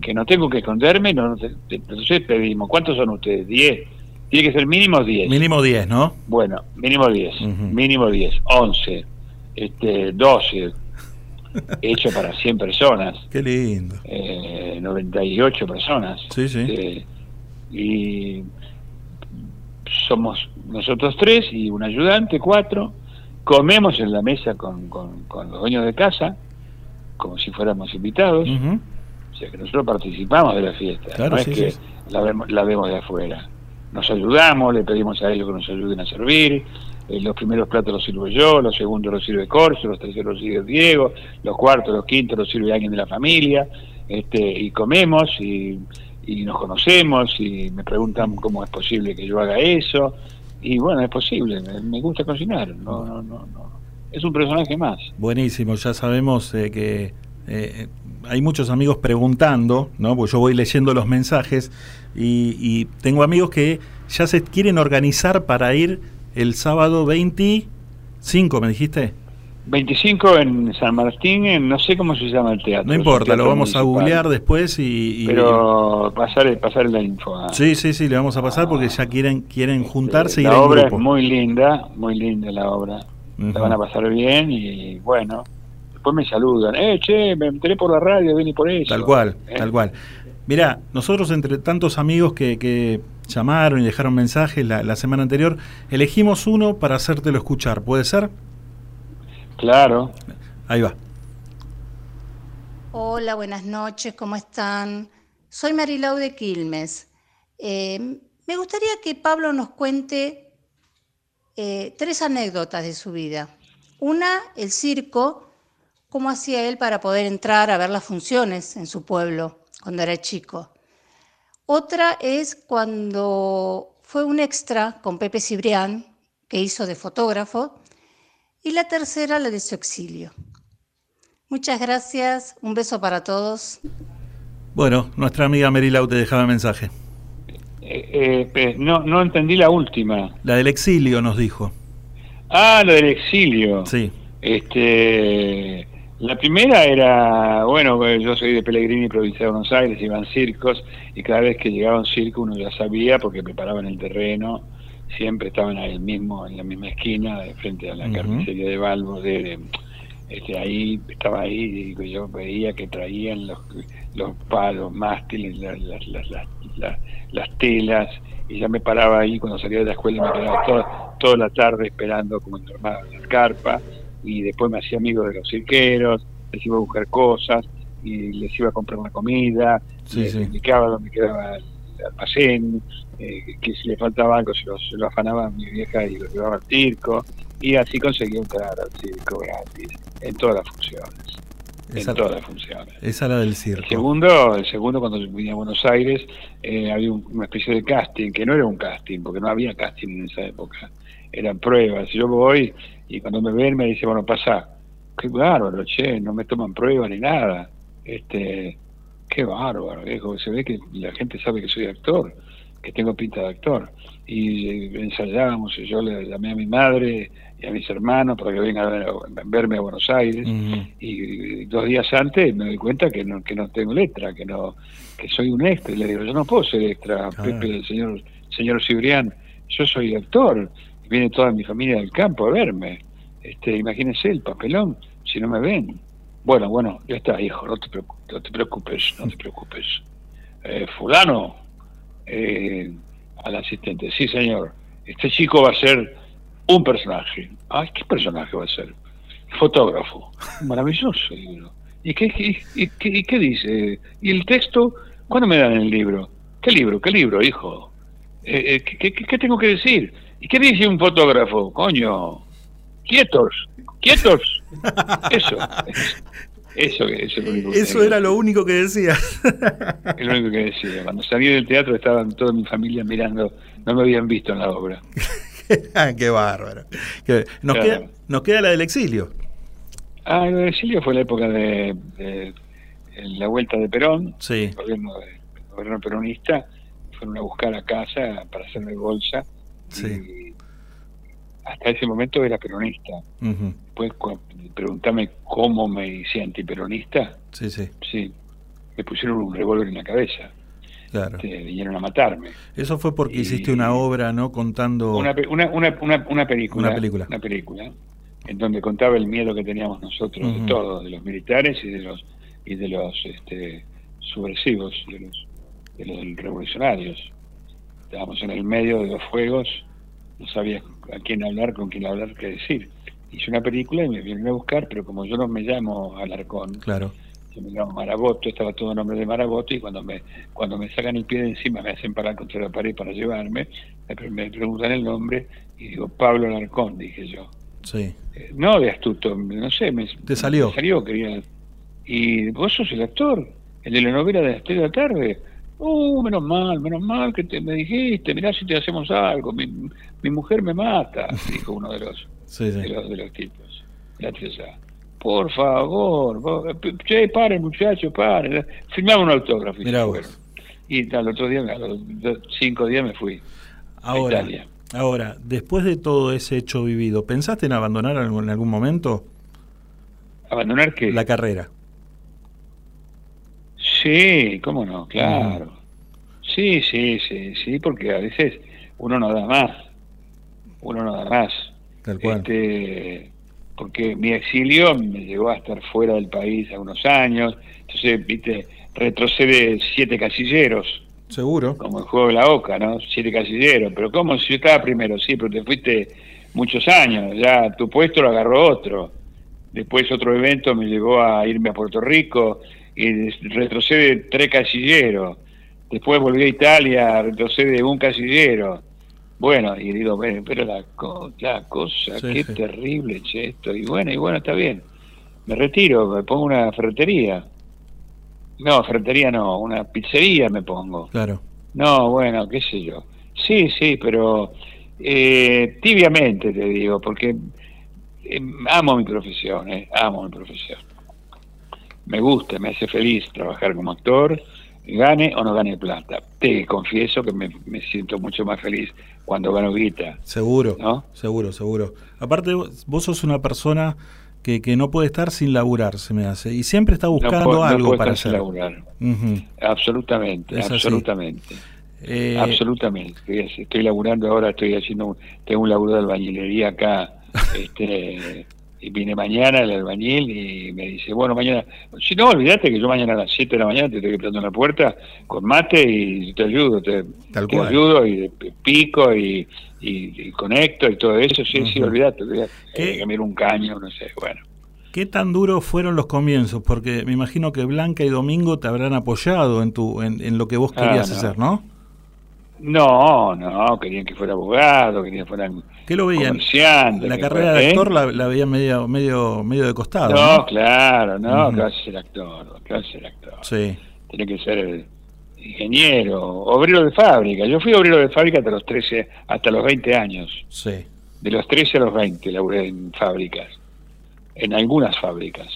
Speaker 17: que no tengo que esconderme, no, entonces pedimos, ¿cuántos son ustedes? ¿Diez? Tiene que ser mínimo diez.
Speaker 5: Mínimo 10, ¿no?
Speaker 17: Bueno, mínimo 10, mínimo 10, 11, este, 12, hecho para 100 personas,
Speaker 5: Qué lindo.
Speaker 17: eh, 98 personas.
Speaker 5: Sí, sí.
Speaker 17: eh, y somos nosotros tres y un ayudante, cuatro. Comemos en la mesa con, con- con los dueños de casa como si fuéramos invitados. O sea que nosotros participamos de la fiesta,
Speaker 5: Claro,
Speaker 17: no
Speaker 5: sí,
Speaker 17: es que
Speaker 5: sí.
Speaker 17: La, vemos, la vemos de afuera. Nos ayudamos, le pedimos a ellos que nos ayuden a servir. Eh, los primeros platos los sirvo yo, los segundos los sirve Corso, los terceros los sirve Diego, los cuartos, los quintos los sirve alguien de la familia. Este, y comemos y, y nos conocemos y me preguntan cómo es posible que yo haga eso. Y bueno, es posible, me, gusta cocinar. No, no, no, no. Es un personaje más.
Speaker 5: Buenísimo, ya sabemos eh, que eh, hay muchos amigos preguntando, ¿no? Porque yo voy leyendo los mensajes y tengo amigos que ya se quieren organizar para ir el sábado 25, ¿me dijiste?
Speaker 17: 25 en San Martín, en, no sé cómo se llama el teatro.
Speaker 5: No importa, lo vamos a googlear después y... y-
Speaker 17: Pero pasar, pasar la info.
Speaker 5: Sí, sí, sí, le vamos a pasar porque ya quieren quieren juntarse y ir
Speaker 17: la obra
Speaker 5: grupo.
Speaker 17: es muy linda, muy linda la obra. La van a pasar bien y bueno, después me saludan. Eh, che, me enteré por la radio, vine por eso.
Speaker 5: Tal cual,
Speaker 17: Eh,
Speaker 5: tal cual. Mirá, nosotros entre tantos amigos que, que llamaron y dejaron mensajes la, la semana anterior, elegimos uno para hacértelo escuchar, ¿puede ser?
Speaker 17: Claro.
Speaker 5: Ahí va.
Speaker 18: Hola, buenas noches, ¿cómo están? Soy Marilau de Quilmes. Eh, me gustaría que Pablo nos cuente eh, tres anécdotas de su vida. Una, el circo, cómo hacía él para poder entrar a ver las funciones en su pueblo cuando era chico. Otra es cuando fue un extra con Pepe Cibrián, que hizo de fotógrafo. Y la tercera, la de su exilio. Muchas gracias, un beso para todos.
Speaker 5: Bueno, nuestra amiga Merilau te dejaba mensaje.
Speaker 17: eh, eh, no, no entendí la última.
Speaker 5: La del exilio nos dijo.
Speaker 17: Ah, lo del exilio.
Speaker 5: Sí.
Speaker 17: Este, la primera era, bueno, yo soy de Pellegrini, provincia de Buenos Aires, iban circos y cada vez que llegaba un circo uno ya sabía porque preparaban el terreno, siempre estaban ahí mismo, en la misma esquina, de frente a la carnicería de Balbo, de, de- este, ahí estaba ahí y yo veía que traían los, los palos, mástiles, las, las, las, las, las- las telas y ya me paraba ahí cuando salía de la escuela me quedaba toda, toda la tarde esperando como en la carpa y después me hacía amigo de los cirqueros, les iba a buscar cosas y les iba a comprar una comida,
Speaker 5: Sí,
Speaker 17: les
Speaker 5: sí.
Speaker 17: indicaba dónde quedaba el almacén, eh, que si le faltaba algo se lo, se lo afanaba mi vieja y lo llevaba al circo y así conseguí entrar al circo gratis en todas las funciones.
Speaker 5: Esa-
Speaker 17: en todas las funciones.
Speaker 5: Esa la del
Speaker 17: El
Speaker 5: circo.
Speaker 17: segundo, el segundo cuando vine a Buenos Aires, eh, había un- una especie de casting, que no era un casting, porque no había casting en esa época, eran pruebas. Yo voy y cuando me ven me dicen, bueno, pasa, qué bárbaro, che, no me toman pruebas ni nada. Este, qué bárbaro, viejo, se ve que la gente sabe que soy actor, que tengo pinta de actor. Y eh, ensayábamos, y yo le llamé a mi madre y a mis hermanos para que vengan a, ver- a verme a Buenos Aires y, y dos días antes me doy cuenta que no, que no tengo letra, que no que soy un extra. Y le digo, yo no puedo ser extra, Pepe, el señor, señor Cibrián, yo soy actor. Viene toda mi familia del campo a verme. Este, imagínense el papelón, si no me ven. Bueno, bueno, ya está, hijo, no te preocupes, no te preocupes, no te preocupes. Eh, fulano, eh, al asistente, sí señor, este chico va a ser un personaje. Ay, ¿qué personaje va a ser? Fotógrafo. Maravilloso, digo. ¿Y qué, y, qué, y qué dice? ¿Y el texto? ¿Cuándo me dan el libro? ¿Qué libro? ¿Qué libro, hijo? Eh, eh, ¿qué, qué- qué tengo que decir? ¿Y qué dice un fotógrafo? Coño, quietos, quietos. Eso, eso, eso es lo único que
Speaker 5: Eso era lo único que decía.
Speaker 17: es lo único que decía. Cuando salí del teatro estaban toda mi familia mirando, no me habían visto en la obra.
Speaker 5: Qué bárbaro. Nos,
Speaker 17: Claro.
Speaker 5: queda, nos queda la del exilio.
Speaker 17: Ah, lo de exilio fue la época de, de- de la vuelta de Perón,
Speaker 5: Sí.
Speaker 17: el gobierno, el gobierno peronista, fueron a buscar a casa para hacerme bolsa. Y hasta ese momento era peronista.
Speaker 5: Ujú.
Speaker 17: Después, cu- preguntarme cómo me hice antiperonista,
Speaker 5: Sí, sí,
Speaker 17: sí, me pusieron un revólver en la cabeza.
Speaker 5: claro.
Speaker 17: Este, vinieron a matarme.
Speaker 5: Eso fue porque hiciste una obra, ¿no? Contando.
Speaker 17: Una, una, una, una, película.
Speaker 5: Una película.
Speaker 17: Una película. En donde contaba el miedo que teníamos nosotros de todos, de los militares y de los y de los este, subversivos, de los, de los revolucionarios. Estábamos en el medio de los fuegos, no sabías a quién hablar, con quién hablar, qué decir. hice una película y me vinieron a buscar, pero como yo no me llamo Alarcón,
Speaker 5: Claro.
Speaker 17: yo me llamo Maraboto, estaba todo el nombre de Maraboto y cuando me cuando me sacan el pie de encima me hacen parar contra la pared para llevarme, me preguntan el nombre y digo Pablo Alarcón, dije yo.
Speaker 5: Sí.
Speaker 17: Eh, No de astuto, no sé, me,
Speaker 5: Te salió.
Speaker 17: me salió, quería. Y vos sos el actor, el de la novela de las 3 de la tarde. Uh, menos mal, menos mal que te, me dijiste, mirá si te hacemos algo, mi, mi mujer me mata, dijo uno de los,
Speaker 5: Sí, sí.
Speaker 17: de los, de los tipos, la Teresa. Por favor, che, paren muchachos, paren. Firmaba un autógrafo
Speaker 5: Mirá vos.
Speaker 17: fueron. Y al otro día, a los cinco días me fui a
Speaker 5: Ahora,
Speaker 17: Italia.
Speaker 5: ahora, después de todo ese hecho vivido, ¿pensaste en abandonar en algún momento
Speaker 17: ¿Abandonar qué?
Speaker 5: la carrera?
Speaker 17: Sí, cómo no, claro. Sí, sí, sí, sí, porque a veces uno no da más. Uno no da más.
Speaker 5: Tal cual.
Speaker 17: Este, porque mi exilio me llegó a estar fuera del país a unos años. Entonces, viste, retrocede siete casilleros,
Speaker 5: Seguro.
Speaker 17: como el juego de la oca, ¿no? Siete casilleros. Pero ¿cómo? Si yo estaba primero, sí, pero te fuiste muchos años. Ya tu puesto lo agarró otro. Después otro evento me llevó a irme a Puerto Rico y des- retrocede tres casilleros. Después volví a Italia, retrocede un casillero. Bueno, y digo, "Bueno, pero la, co- la cosa,
Speaker 5: Sí,
Speaker 17: qué
Speaker 5: sí.
Speaker 17: terrible, che, esto. Y bueno, y bueno, está bien. Me retiro, me pongo una ferretería. No, ferretería no, una pizzería me pongo.
Speaker 5: Claro.
Speaker 17: No, bueno, qué sé yo. Sí, sí, pero eh, tibiamente te digo, porque eh, amo mi profesión, eh, amo mi profesión. Me gusta, me hace feliz trabajar como actor, gane o no gane plata. Te confieso que me, me siento mucho más feliz cuando gano guita.
Speaker 5: Seguro.
Speaker 17: ¿No?
Speaker 5: Seguro, seguro. Aparte, vos vos sos una persona que, que no puede estar sin laburar, se me hace. Y siempre está buscando
Speaker 17: no, puedo- no
Speaker 5: algo para
Speaker 17: estar sin
Speaker 5: hacer.
Speaker 17: laburar. Absolutamente,
Speaker 5: Es así.
Speaker 17: absolutamente.
Speaker 5: Eh,
Speaker 17: Absolutamente. Estoy, laburando ahora, estoy haciendo, tengo un laburo de albañilería acá, este, y vine mañana el albañil y me dice, bueno, mañana, si no, olvídate que yo mañana a las 7 de la mañana te estoy esperando en la puerta con mate y te ayudo, te,
Speaker 5: Tal
Speaker 17: te
Speaker 5: cual.
Speaker 17: ayudo y pico y, y- y conecto y todo eso, sí, sí,
Speaker 5: Ujú.
Speaker 17: olvídate, olvídate. Eh, que miro un caño, no sé, bueno.
Speaker 5: ¿Qué tan duros fueron los comienzos? Porque me imagino que Blanca y Domingo te habrán apoyado en, tu, en, en lo que vos
Speaker 17: Ah,
Speaker 5: querías
Speaker 17: no.
Speaker 5: hacer, ¿no?
Speaker 17: No, no, querían que fuera abogado, querían que fueran
Speaker 5: ¿Qué lo veían?
Speaker 17: comerciante,
Speaker 5: La carrera
Speaker 17: fuera-
Speaker 5: de
Speaker 17: ¿eh?
Speaker 5: actor la, la veían medio, medio, medio de costado.
Speaker 17: No,
Speaker 5: ¿no?
Speaker 17: claro, no, que vas a ser actor, que vas a ser actor.
Speaker 5: Sí.
Speaker 17: Tiene que ser eh, ingeniero, obrero de fábrica. Yo fui obrero de fábrica hasta los 13, hasta los 20 años.
Speaker 5: Sí.
Speaker 17: De los 13 a los 20 laburé en fábricas, en algunas fábricas.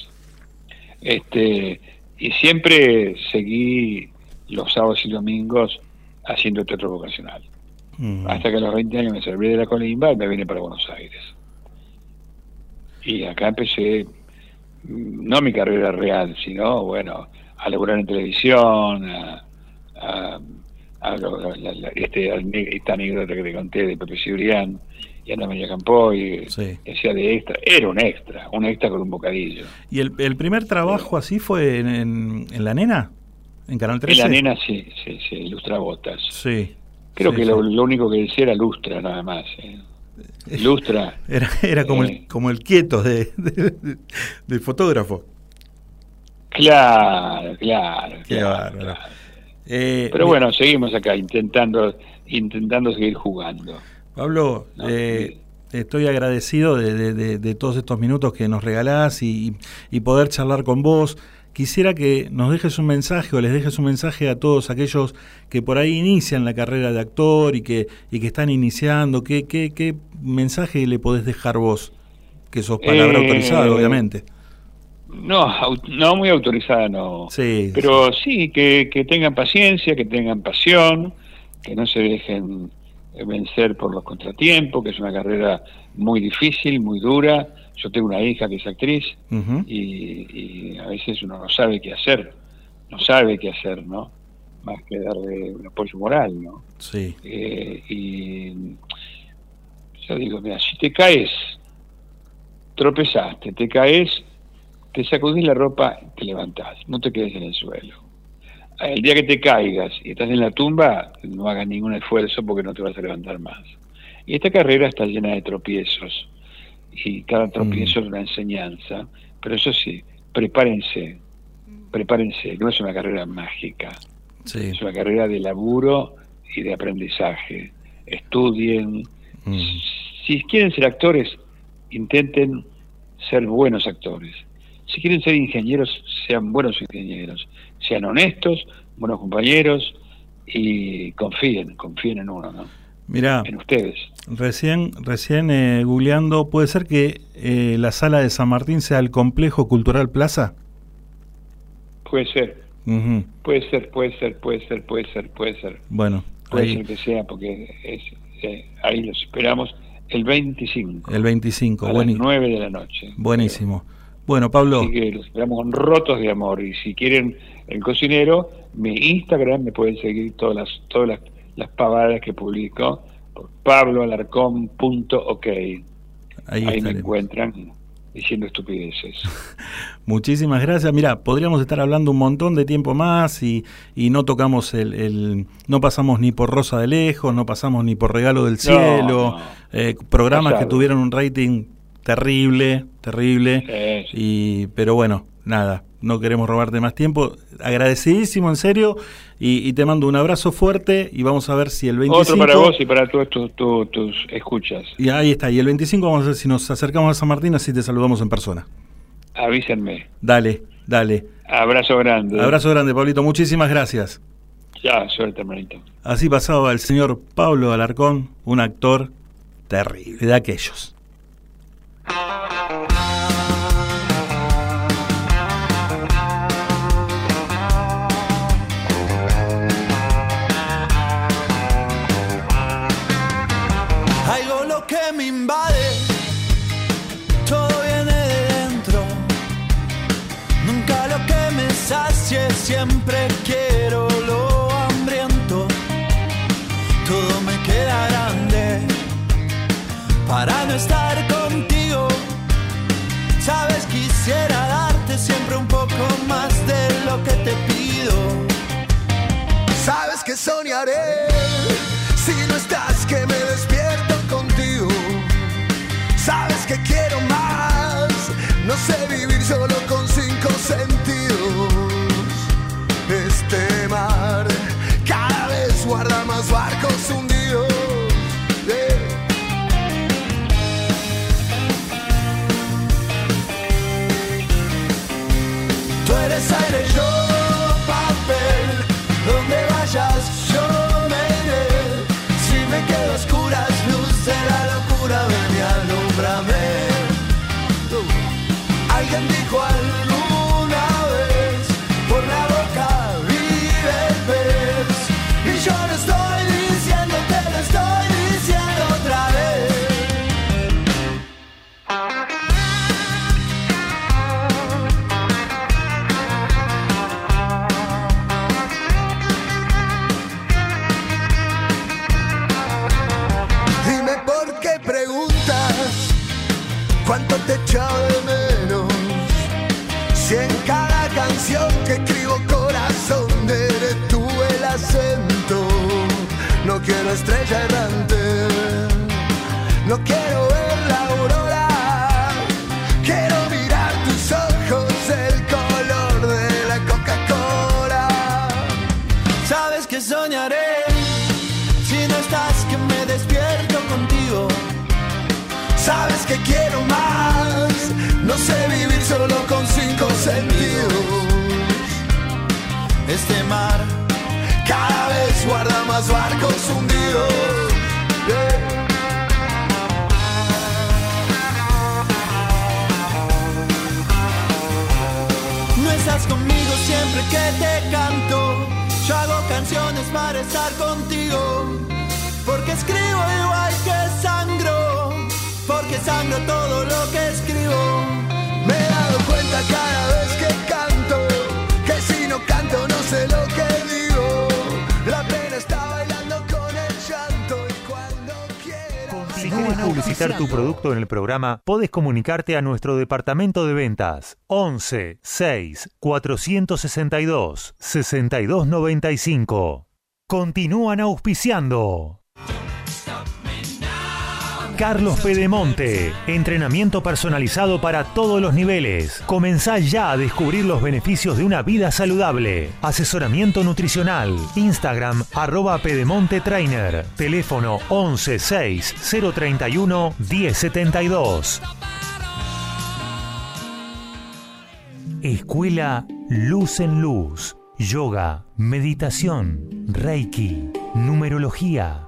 Speaker 17: Este, y siempre seguí los sábados y domingos haciendo teatro vocacional.
Speaker 5: Mm.
Speaker 17: Hasta que a los 20 años me serví de la colimba y me vine para Buenos Aires. Y acá empecé, mm, no mi carrera real, sino, bueno, a laburar en televisión, a, a- a lo- la- la- este, esta anécdota que te conté de Pepe Cibrián y Ana María Campoy, que hacía de extra. Era un extra, un extra con un bocadillo.
Speaker 5: ¿Y el, el primer trabajo así fue en, en, en La Nena? ¿En Canal
Speaker 17: Y
Speaker 5: 13?
Speaker 17: la nena sí, sí, sí, ilustra botas.
Speaker 5: Sí.
Speaker 17: Creo
Speaker 5: Sí,
Speaker 17: que
Speaker 5: sí.
Speaker 17: Lo, lo único que decía era lustra nada más. ¿eh? Lustra.
Speaker 5: Era, era como,
Speaker 17: Eh.
Speaker 5: el, como el quieto de, de- de- del fotógrafo.
Speaker 17: Claro, claro.
Speaker 5: Qué
Speaker 17: claro.
Speaker 5: Eh,
Speaker 17: Pero bueno, seguimos acá intentando intentando seguir jugando.
Speaker 5: Pablo, eh, estoy agradecido de, de- de- de todos estos minutos que nos regalás y, y poder charlar con vos. Quisiera que nos dejes un mensaje o les dejes un mensaje a todos aquellos que por ahí inician la carrera de actor y que, y que están iniciando. ¿Qué, qué, qué mensaje le podés dejar vos? Que sos palabra
Speaker 17: Eh,
Speaker 5: autorizada, obviamente.
Speaker 17: No, no muy autorizada, no.
Speaker 5: Sí,
Speaker 17: Pero sí, que, que tengan paciencia, que tengan pasión, que no se dejen vencer por los contratiempos, que es una carrera muy difícil, muy dura. Yo tengo una hija que es actriz y a veces uno no sabe qué hacer, no sabe qué hacer, ¿no? Más que darle un apoyo moral, ¿no?
Speaker 5: Sí.
Speaker 17: Eh, y yo digo, mira, si te caes, tropezaste, te caes, te sacudís la ropa, te levantás, no te quedes en el suelo. El día que te caigas y estás en la tumba, no hagas ningún esfuerzo porque no te vas a levantar más. Y esta carrera está llena de tropiezos. Y cada tropiezo es una enseñanza. Pero eso sí, prepárense, prepárense, no es una carrera mágica, es una carrera de laburo y de aprendizaje. Estudien, si quieren ser actores, intenten ser buenos actores. Si quieren ser ingenieros, sean buenos ingenieros. Sean honestos, buenos compañeros y confíen, confíen en uno, ¿no?
Speaker 5: Mirá,
Speaker 17: En ustedes.
Speaker 5: recién, recién eh, googleando, ¿puede ser que eh, la sala de San Martín sea el Complejo Cultural Plaza?
Speaker 17: Puede ser,
Speaker 5: Ujú.
Speaker 17: puede ser, puede ser, puede ser, puede ser, puede ser.
Speaker 5: Bueno,
Speaker 17: Puede
Speaker 5: ahí,
Speaker 17: ser que sea, porque es, eh, ahí los esperamos el 25,
Speaker 5: el 25,
Speaker 17: a las
Speaker 5: bueni-
Speaker 17: 9 de la noche.
Speaker 5: buenísimo. Bueno, Pablo,
Speaker 17: Así que los esperamos rotos de amor. Y si quieren el cocinero, mi Instagram me pueden seguir todas las, todas las, las pavadas que publico por pabloalarcón.ok. Ahí,
Speaker 5: Ahí
Speaker 17: me encuentran diciendo estupideces.
Speaker 5: muchísimas gracias. Mira, podríamos estar hablando un montón de tiempo más y, y no tocamos el, el- no pasamos ni por Rosa de Lejos, no pasamos ni por Regalo del Cielo,
Speaker 17: no.
Speaker 5: eh, programas que tuvieron un rating terrible, terrible. Y, pero bueno, nada, no queremos robarte más tiempo. Agradecidísimo, en serio, y, y te mando un abrazo fuerte y vamos a ver si el 25...
Speaker 17: Otro para vos y para todos tus escuchas.
Speaker 5: Y ahí está, y el 25 vamos a ver si nos acercamos a San Martín, así te saludamos en persona.
Speaker 17: Avísenme.
Speaker 5: Dale, dale.
Speaker 17: Abrazo grande.
Speaker 5: Abrazo grande, Pablito. Muchísimas gracias.
Speaker 17: Ya, suerte, hermanito.
Speaker 5: Así pasaba el señor Pablo Alarcón, un actor terrible, de aquellos.
Speaker 15: Siempre quiero lo hambriento. Todo me queda grande para no estar contigo. Sabes, quisiera darte siempre un poco más de lo que te pido.
Speaker 19: Sabes que soñaré si no estás que me despierto contigo. Sabes que quiero más, no sé vivir solo con cinco sentidos.
Speaker 15: La locura, ven y alúmbrame. Alguien dijo alguna
Speaker 1: programa, podés comunicarte a nuestro departamento de ventas 11 6 462 6295. Continúan auspiciando. Carlos Pedemonte. Entrenamiento personalizado para todos los niveles. Comenzá ya a descubrir los beneficios de una vida saludable. Asesoramiento nutricional. Instagram arroba Pedemonte Trainer. Teléfono 11 6 031 1072. Escuela Luz en Luz. Yoga, meditación, Reiki, numerología,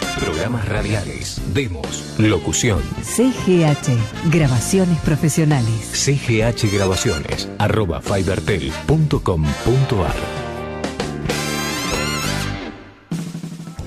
Speaker 2: Programas radiales, demos, locución.
Speaker 20: CGH. Grabaciones profesionales.
Speaker 2: CGH Grabaciones, arroba fibertel.com.ar.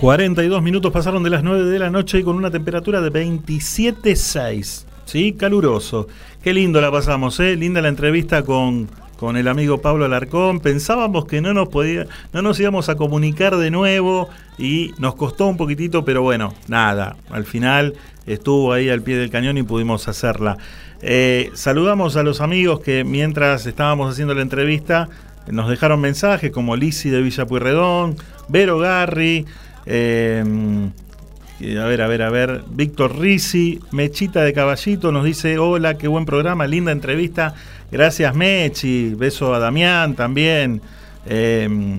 Speaker 5: 42 minutos pasaron de las 9 de la noche y con una temperatura de 27.6. ¿Sí? Caluroso. Qué lindo la pasamos, ¿eh? Linda la entrevista con, con el amigo Pablo Alarcón. Pensábamos que no nos, podía, no nos íbamos a comunicar de nuevo y nos costó un poquitito, pero bueno, nada. Al final estuvo ahí al pie del cañón y pudimos hacerla. Eh, saludamos a los amigos que mientras estábamos haciendo la entrevista nos dejaron mensajes como Lisi de Villa Pueyrredón, Vero Garri, eh, a ver, a ver, a ver, Víctor Risi, Mechita de Caballito nos dice, hola, qué buen programa, linda entrevista, gracias Mechi, beso a Damián también. Eh,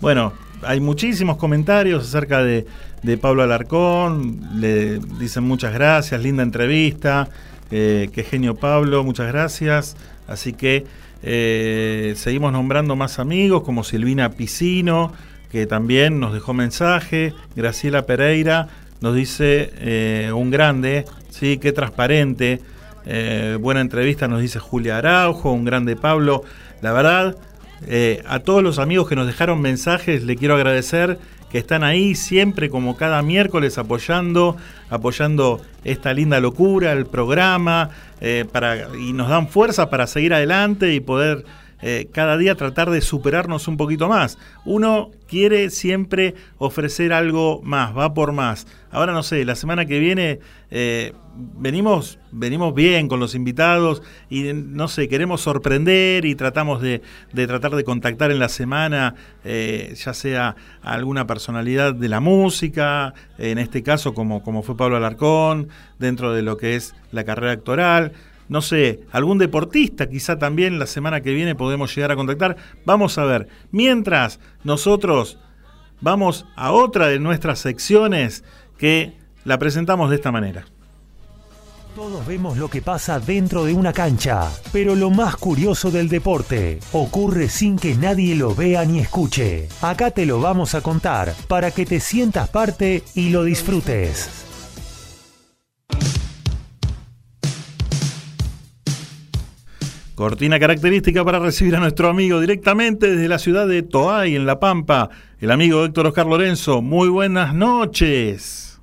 Speaker 5: bueno, hay muchísimos comentarios acerca de, de Pablo Alarcón, le dicen muchas gracias, linda entrevista, eh, qué genio Pablo, muchas gracias. Así que eh, seguimos nombrando más amigos como Silvina Piscino, que también nos dejó mensaje, Graciela Pereira nos dice eh, un grande, sí, qué transparente, eh, buena entrevista nos dice Julia Araujo, un grande Pablo, la verdad, eh, a todos los amigos que nos dejaron mensajes le quiero agradecer que están ahí siempre como cada miércoles apoyando, apoyando esta linda locura, el programa, para, y nos dan fuerza para seguir adelante y poder eh, cada día tratar de superarnos un poquito más. Uno quiere siempre ofrecer algo más, va por más. Ahora no sé, la semana que viene eh, venimos, venimos bien con los invitados y no sé, queremos sorprender y tratamos de, de tratar de contactar en la semana, eh, ya sea alguna personalidad de la música, en este caso como, como fue Pablo Alarcón, dentro de lo que es la carrera actoral no sé, algún deportista quizá también la semana que viene podemos llegar a contactar. Vamos a ver. Mientras nosotros vamos a otra de nuestras secciones que la presentamos de esta manera.
Speaker 1: Todos vemos lo que pasa dentro de una cancha, pero lo más curioso del deporte ocurre sin que nadie lo vea ni escuche. Acá te lo vamos a contar para que te sientas parte y lo disfrutes.
Speaker 5: Cortina característica para recibir a nuestro amigo directamente desde la ciudad de Toay, en La Pampa, el amigo Héctor Oscar Lorenzo. Muy buenas noches.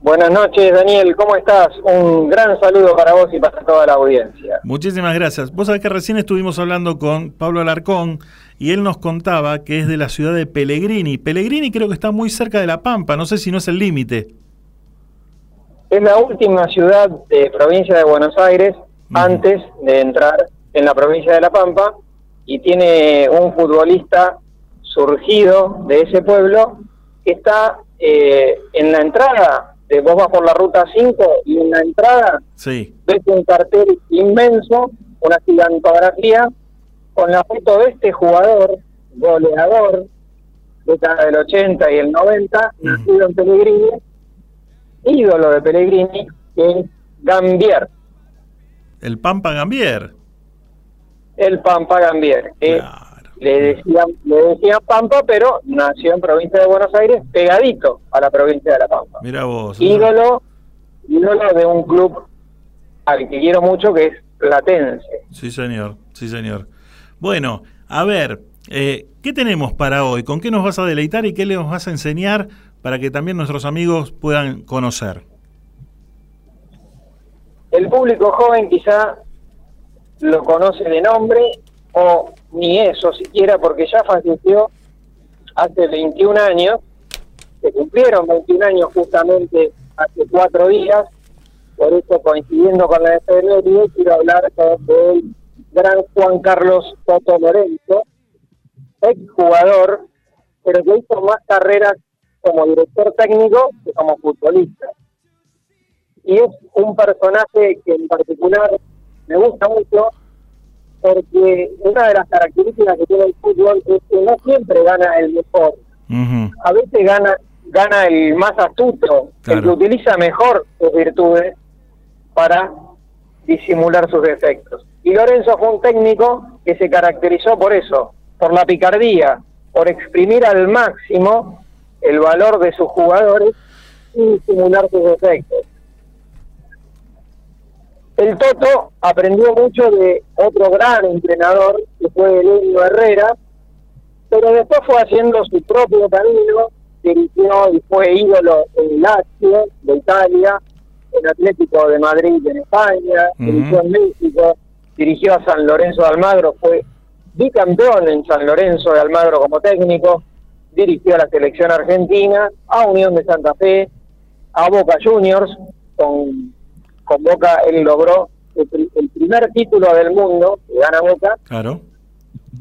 Speaker 21: Buenas noches, Daniel, ¿cómo estás? Un gran saludo para vos y para toda la audiencia.
Speaker 5: Muchísimas gracias. Vos sabés que recién estuvimos hablando con Pablo Alarcón y él nos contaba que es de la ciudad de Pellegrini. Pellegrini creo que está muy cerca de La Pampa, no sé si no es el límite.
Speaker 21: Es la última ciudad de provincia de Buenos Aires antes de entrar en la provincia de La Pampa y tiene un futbolista surgido de ese pueblo que está eh, en la entrada, de vos vas por la ruta 5 y en la entrada
Speaker 5: Sí.
Speaker 21: ves un cartel inmenso, una gigantografía, con la foto de este jugador, goleador, década del 80 y el 90, nacido en Pellegrini, ídolo de Pellegrini, que es Gambier,
Speaker 5: El Pampa Gambier.
Speaker 21: el Pampa Gambier, le decían, le decían Pampa, pero nació en provincia de Buenos Aires, pegadito a la provincia de La Pampa.
Speaker 5: Mira vos.
Speaker 21: Ídolo, ídolo de un club al que quiero mucho, que es Platense.
Speaker 5: Sí, señor. Sí, señor. Bueno, a ver, eh, ¿qué tenemos para hoy? ¿Con qué nos vas a deleitar y qué les vas a enseñar para que también nuestros amigos puedan conocer?
Speaker 21: El público joven quizá lo conoce de nombre o ni eso siquiera porque ya falleció hace 21 años, se cumplieron 21 años justamente hace cuatro días, por eso coincidiendo con la efeméride quiero hablar del gran Juan Carlos Toto Lorenzo, exjugador, pero que hizo más carreras como director técnico que como futbolista y es un personaje que en particular me gusta mucho porque una de las características que tiene el fútbol es que no siempre gana el mejor, a veces gana gana el más astuto, el que utiliza mejor sus virtudes para disimular sus defectos. Y Lorenzo fue un técnico que se caracterizó por eso, por la picardía, por exprimir al máximo el valor de sus jugadores y disimular sus defectos. El Toto aprendió mucho de otro gran entrenador, que fue Elenio Herrera, pero después fue haciendo su propio camino, dirigió y fue ídolo en Lazio de Italia, en Atlético de Madrid en España, dirigió en México, dirigió a San Lorenzo de Almagro, fue bicampeón en San Lorenzo de Almagro como técnico, dirigió a la selección argentina, a Unión de Santa Fe, a Boca Juniors, con, con Boca él logró el, pri- el primer título del mundo que gana Boca,
Speaker 5: Claro.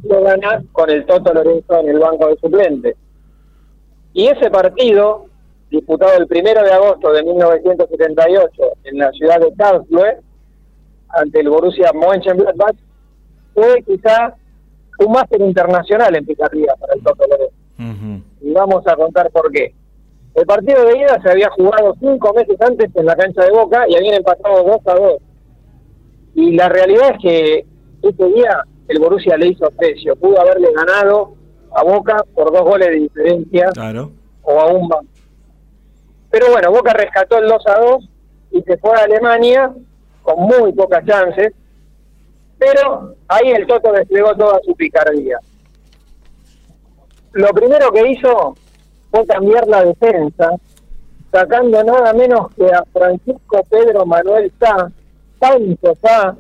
Speaker 21: lo gana con el Toto Lorenzo en el banco de suplentes. Y ese partido, disputado el primero de agosto de 1978 en la ciudad de Karlsruhe, ante el Borussia Mönchengladbach, fue quizá un máster internacional en picardía para el Toto Lorenzo. Y vamos a contar por qué. El partido de ida se había jugado cinco meses antes en la cancha de Boca y habían empatado 2 a 2. Y la realidad es que ese día el Borussia le hizo precio. Pudo haberle ganado a Boca por dos goles de diferencia
Speaker 5: Claro.
Speaker 21: o aún más. Pero bueno, Boca rescató el 2 a 2 y se fue a Alemania con muy pocas chances. Pero ahí el Toto desplegó toda su picardía. Lo primero que hizo fue cambiar la defensa, sacando nada menos que a Francisco Pedro Manuel Sá, Pancho Sá,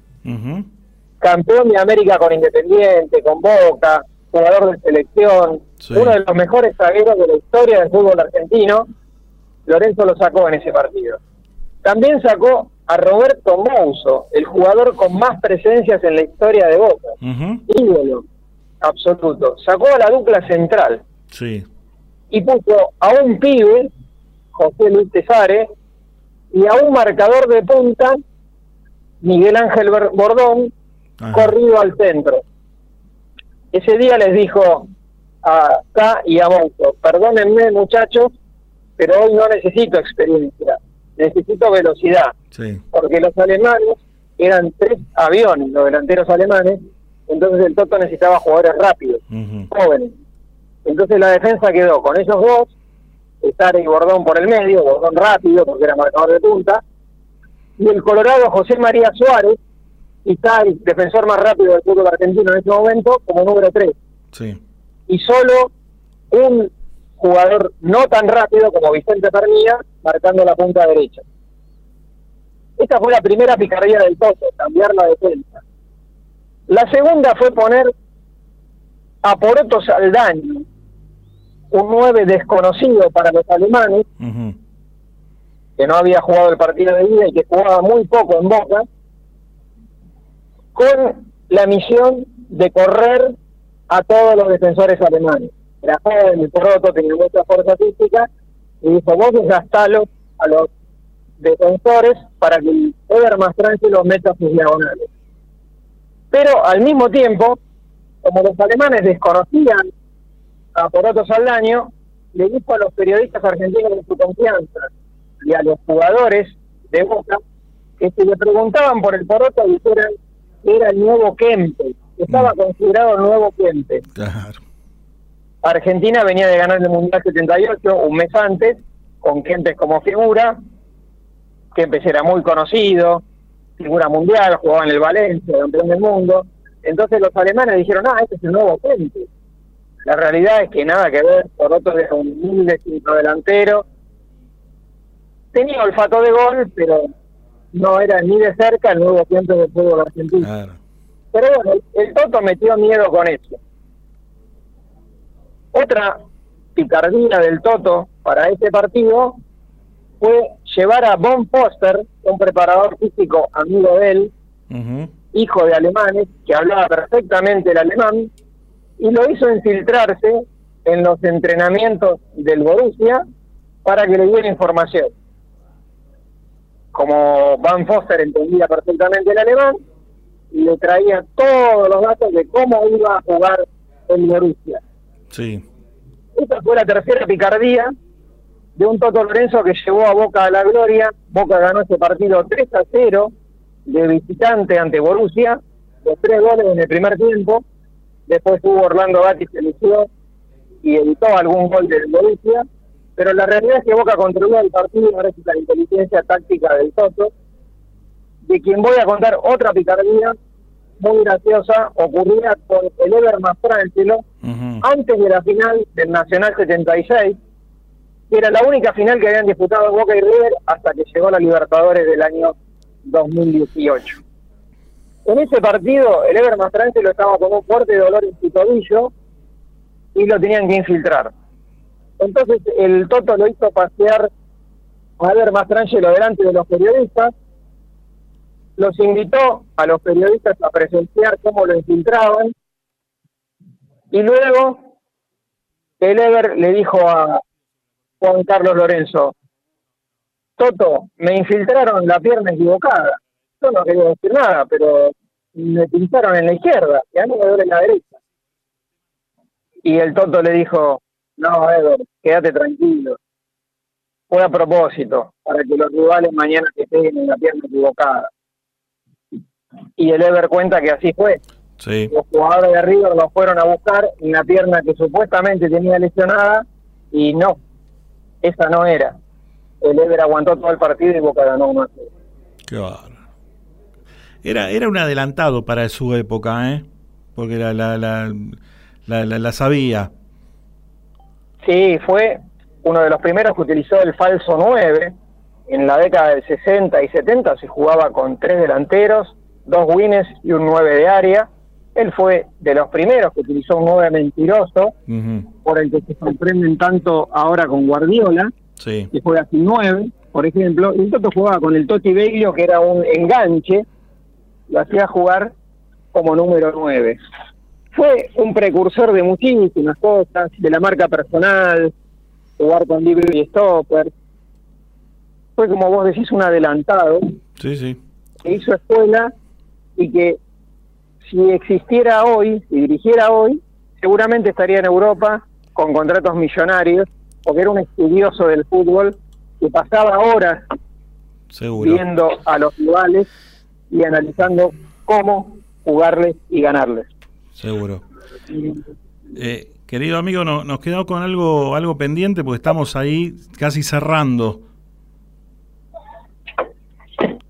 Speaker 21: campeón de América con Independiente, con Boca, jugador de selección,
Speaker 5: Sí.
Speaker 21: uno de los mejores zagueros de la historia del fútbol argentino, Lorenzo lo sacó en ese partido. También sacó a Roberto Mouso, el jugador con más presencias en la historia de Boca, ídolo absoluto. Sacó a la dupla central
Speaker 5: Sí.
Speaker 21: Y puso a un pibe, José Luis Tesare, y a un marcador de punta, Miguel Ángel Bordón, corrido al centro. Ese día les dijo a K y a Monzo, perdónenme muchachos, pero hoy no necesito experiencia, necesito velocidad,
Speaker 5: Sí.
Speaker 21: porque los alemanes eran tres aviones, los delanteros alemanes, entonces el Toto necesitaba jugadores rápidos, jóvenes. Entonces la defensa quedó con esos dos, Estare y Bordón por el medio, Bordón rápido porque era marcador de punta, y el Colorado José María Suárez, quizá el defensor más rápido del fútbol argentino en ese momento, como número 3.
Speaker 5: Sí.
Speaker 21: Y solo un jugador no tan rápido como Vicente Pernilla marcando la punta derecha. Esta fue la primera picardía del Toto, cambiar la defensa. La segunda fue poner a Poroto Saldaño, un 9 desconocido para los alemanes, que no había jugado el partido de ida y que jugaba muy poco en Boca, con la misión de correr a todos los defensores alemanes. Era joven, el Poroto tenía mucha fuerza física, y dijo, vos desgastalo a los defensores para que el Eder Mastranche los meta sus diagonales. Pero al mismo tiempo, como los alemanes desconocían a Poroto Saldaño, le dijo a los periodistas argentinos de su confianza y a los jugadores de Boca que si le preguntaban por el Poroto dijeran que era el nuevo Kempe, que estaba considerado el nuevo Kempe. Argentina venía de ganar el Mundial 78 un mes antes, con Kempes como figura. Kempes era muy conocido, figura mundial, jugaba en el Valencia, campeón del mundo. Entonces los alemanes dijeron, ah, este es el nuevo Kempes. La realidad es que nada que ver, por otro era un humilde delantero. Tenía olfato de gol, pero no era ni de cerca el nuevo Kempes del fútbol argentino. Pero bueno, el, el Toto metió miedo con eso. Otra picardía del Toto para este partido fue llevar a Von Foster, un preparador físico amigo de él, hijo de alemanes, que hablaba perfectamente el alemán, y lo hizo infiltrarse en los entrenamientos del Borussia para que le diera información. Como Van Foster entendía perfectamente el alemán, le traía todos los datos de cómo iba a jugar el Borussia.
Speaker 5: Sí.
Speaker 21: Esta fue la tercera picardía de un Toto Lorenzo que llevó a Boca a la gloria. Boca ganó ese partido 3 a 0 de visitante ante Borussia, los tres goles en el primer tiempo. Después hubo Orlando Gatti que eligió y evitó algún gol del Borussia. Pero la realidad es que Boca controló el partido gracias a la inteligencia táctica del Toto, de quien voy a contar otra picardía muy graciosa, ocurrida con el Ever Mastrangelo, antes de la final del Nacional 76, que era la única final que habían disputado Boca y River hasta que llegó la Libertadores del año 2018. En ese partido, el Ever Mastrangelo estaba con un fuerte dolor en su tobillo y lo tenían que infiltrar. Entonces el Toto lo hizo pasear a Ever Mastrangelo delante de los periodistas, los invitó a los periodistas a presenciar cómo lo infiltraban y luego el Ever le dijo a Juan Carlos Lorenzo, Toto, me infiltraron la pierna equivocada. Yo no quería decir nada, pero me pintaron en la izquierda y a mí me duele en la derecha. Y el Toto le dijo, no, Ever, quédate tranquilo. Fue a propósito, para que los rivales mañana te peguen en la pierna equivocada. Y el Ever cuenta que así fue.
Speaker 5: Sí.
Speaker 21: Los jugadores de River lo fueron a buscar en la pierna que supuestamente tenía lesionada y no, esa no era. El Ever aguantó todo el partido y Boca ganó 1 a 0.
Speaker 5: Qué bárbaro. Era, era un adelantado para su época, ¿eh? Porque la, la, la, la, sabía.
Speaker 21: Sí, fue uno de los primeros que utilizó el falso 9. En la década del 60 y 70 se jugaba con tres delanteros, dos wines y un 9 de área. Él fue de los primeros que utilizó un 9 mentiroso, por el que se sorprenden tanto ahora con Guardiola,
Speaker 5: Sí.
Speaker 21: que juega sin 9, por ejemplo. Y el Toto jugaba con el Toti Beglio, que era un enganche, lo hacía jugar como número 9. Fue un precursor de muchísimas cosas, de la marca personal, jugar con libro y stopper. Fue, como vos decís, un adelantado
Speaker 5: Sí, sí.
Speaker 21: que hizo escuela y que si existiera hoy, si dirigiera hoy, seguramente estaría en Europa con contratos millonarios, porque era un estudioso del fútbol que pasaba horas
Speaker 5: Seguro.
Speaker 21: viendo a los rivales y analizando cómo jugarles y ganarles.
Speaker 5: Seguro. Eh, querido amigo, no- nos quedamos con algo, algo pendiente porque estamos ahí casi cerrando.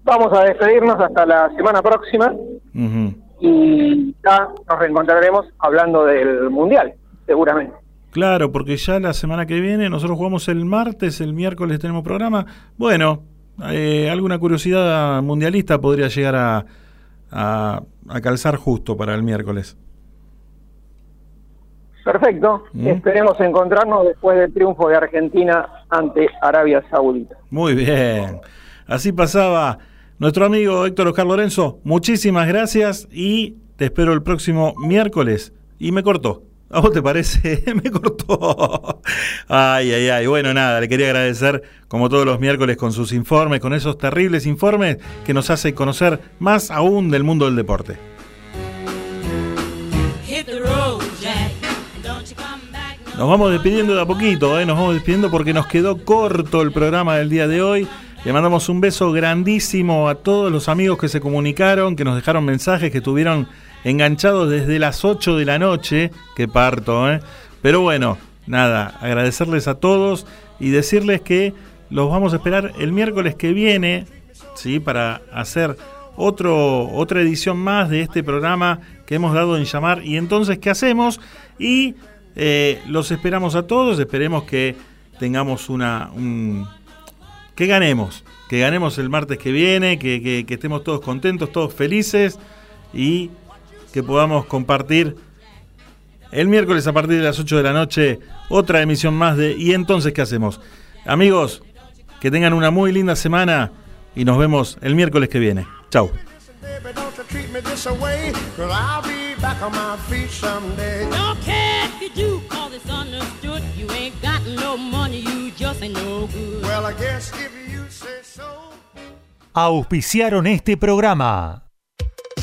Speaker 21: Vamos a despedirnos hasta la semana próxima y ya nos reencontraremos hablando del Mundial, seguramente.
Speaker 5: Claro, porque ya la semana que viene nosotros jugamos el martes, el miércoles tenemos programa. Bueno, eh, alguna curiosidad mundialista podría llegar a, a, a calzar justo para el miércoles.
Speaker 21: Perfecto.
Speaker 5: Mm.
Speaker 21: Esperemos encontrarnos después del triunfo de Argentina ante Arabia Saudita.
Speaker 5: Muy bien. Así pasaba nuestro amigo Héctor Oscar Lorenzo. Muchísimas gracias y te espero el próximo miércoles. Y me cortó. ¿A vos te parece? me cortó. Ay, ay, ay. Bueno, nada, le quería agradecer como todos los miércoles con sus informes, con esos terribles informes que nos hace conocer más aún del mundo del deporte. Nos vamos despidiendo de a poquito, ¿eh? nos vamos despidiendo porque nos quedó corto el programa del día de hoy. Le mandamos un beso grandísimo a todos los amigos que se comunicaron, que nos dejaron mensajes, que estuvieron enganchados desde las 8 de la noche. Que parto, ¿eh? Pero bueno, nada, agradecerles a todos y decirles que los vamos a esperar el miércoles que viene, ¿sí? Para hacer otro, otra edición más de este programa que hemos dado en llamar. ¿Y entonces qué hacemos? Y eh, los esperamos a todos, esperemos que tengamos una... un- que ganemos, que ganemos el martes que viene, que, que- que estemos todos contentos, todos felices y que podamos compartir el miércoles a partir de las 8 de la noche otra emisión más de ¿Y entonces qué hacemos? Amigos, que tengan una muy linda semana y nos vemos el miércoles que viene. Chau.
Speaker 1: Auspiciaron este programa.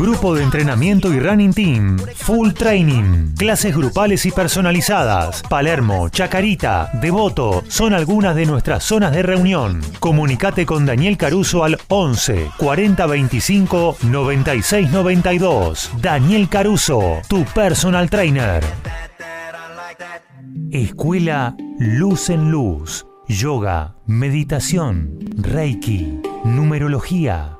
Speaker 1: Grupo de entrenamiento y running team. Full training. Clases grupales y personalizadas. Palermo, Chacarita, Devoto son algunas de nuestras zonas de reunión. Comunicate con Daniel Caruso al 11 40 25 96 92. Daniel Caruso, tu personal trainer. Escuela Luz en Luz. Yoga, meditación, Reiki, numerología,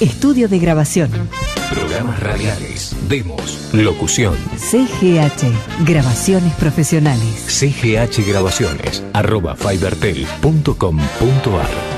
Speaker 20: Estudio de grabación.
Speaker 2: Programas radiales, demos, locución.
Speaker 20: CGH. Grabaciones profesionales.
Speaker 2: CGH Grabaciones, arroba fibertel.com.ar.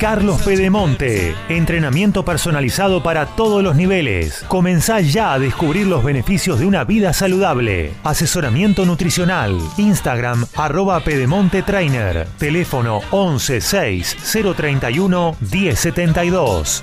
Speaker 1: Carlos Pedemonte, entrenamiento personalizado para todos los niveles. Comenzá ya a descubrir los beneficios de una vida saludable. Asesoramiento nutricional. Instagram arroba Pedemonte Trainer. Teléfono 11 6 031 1072.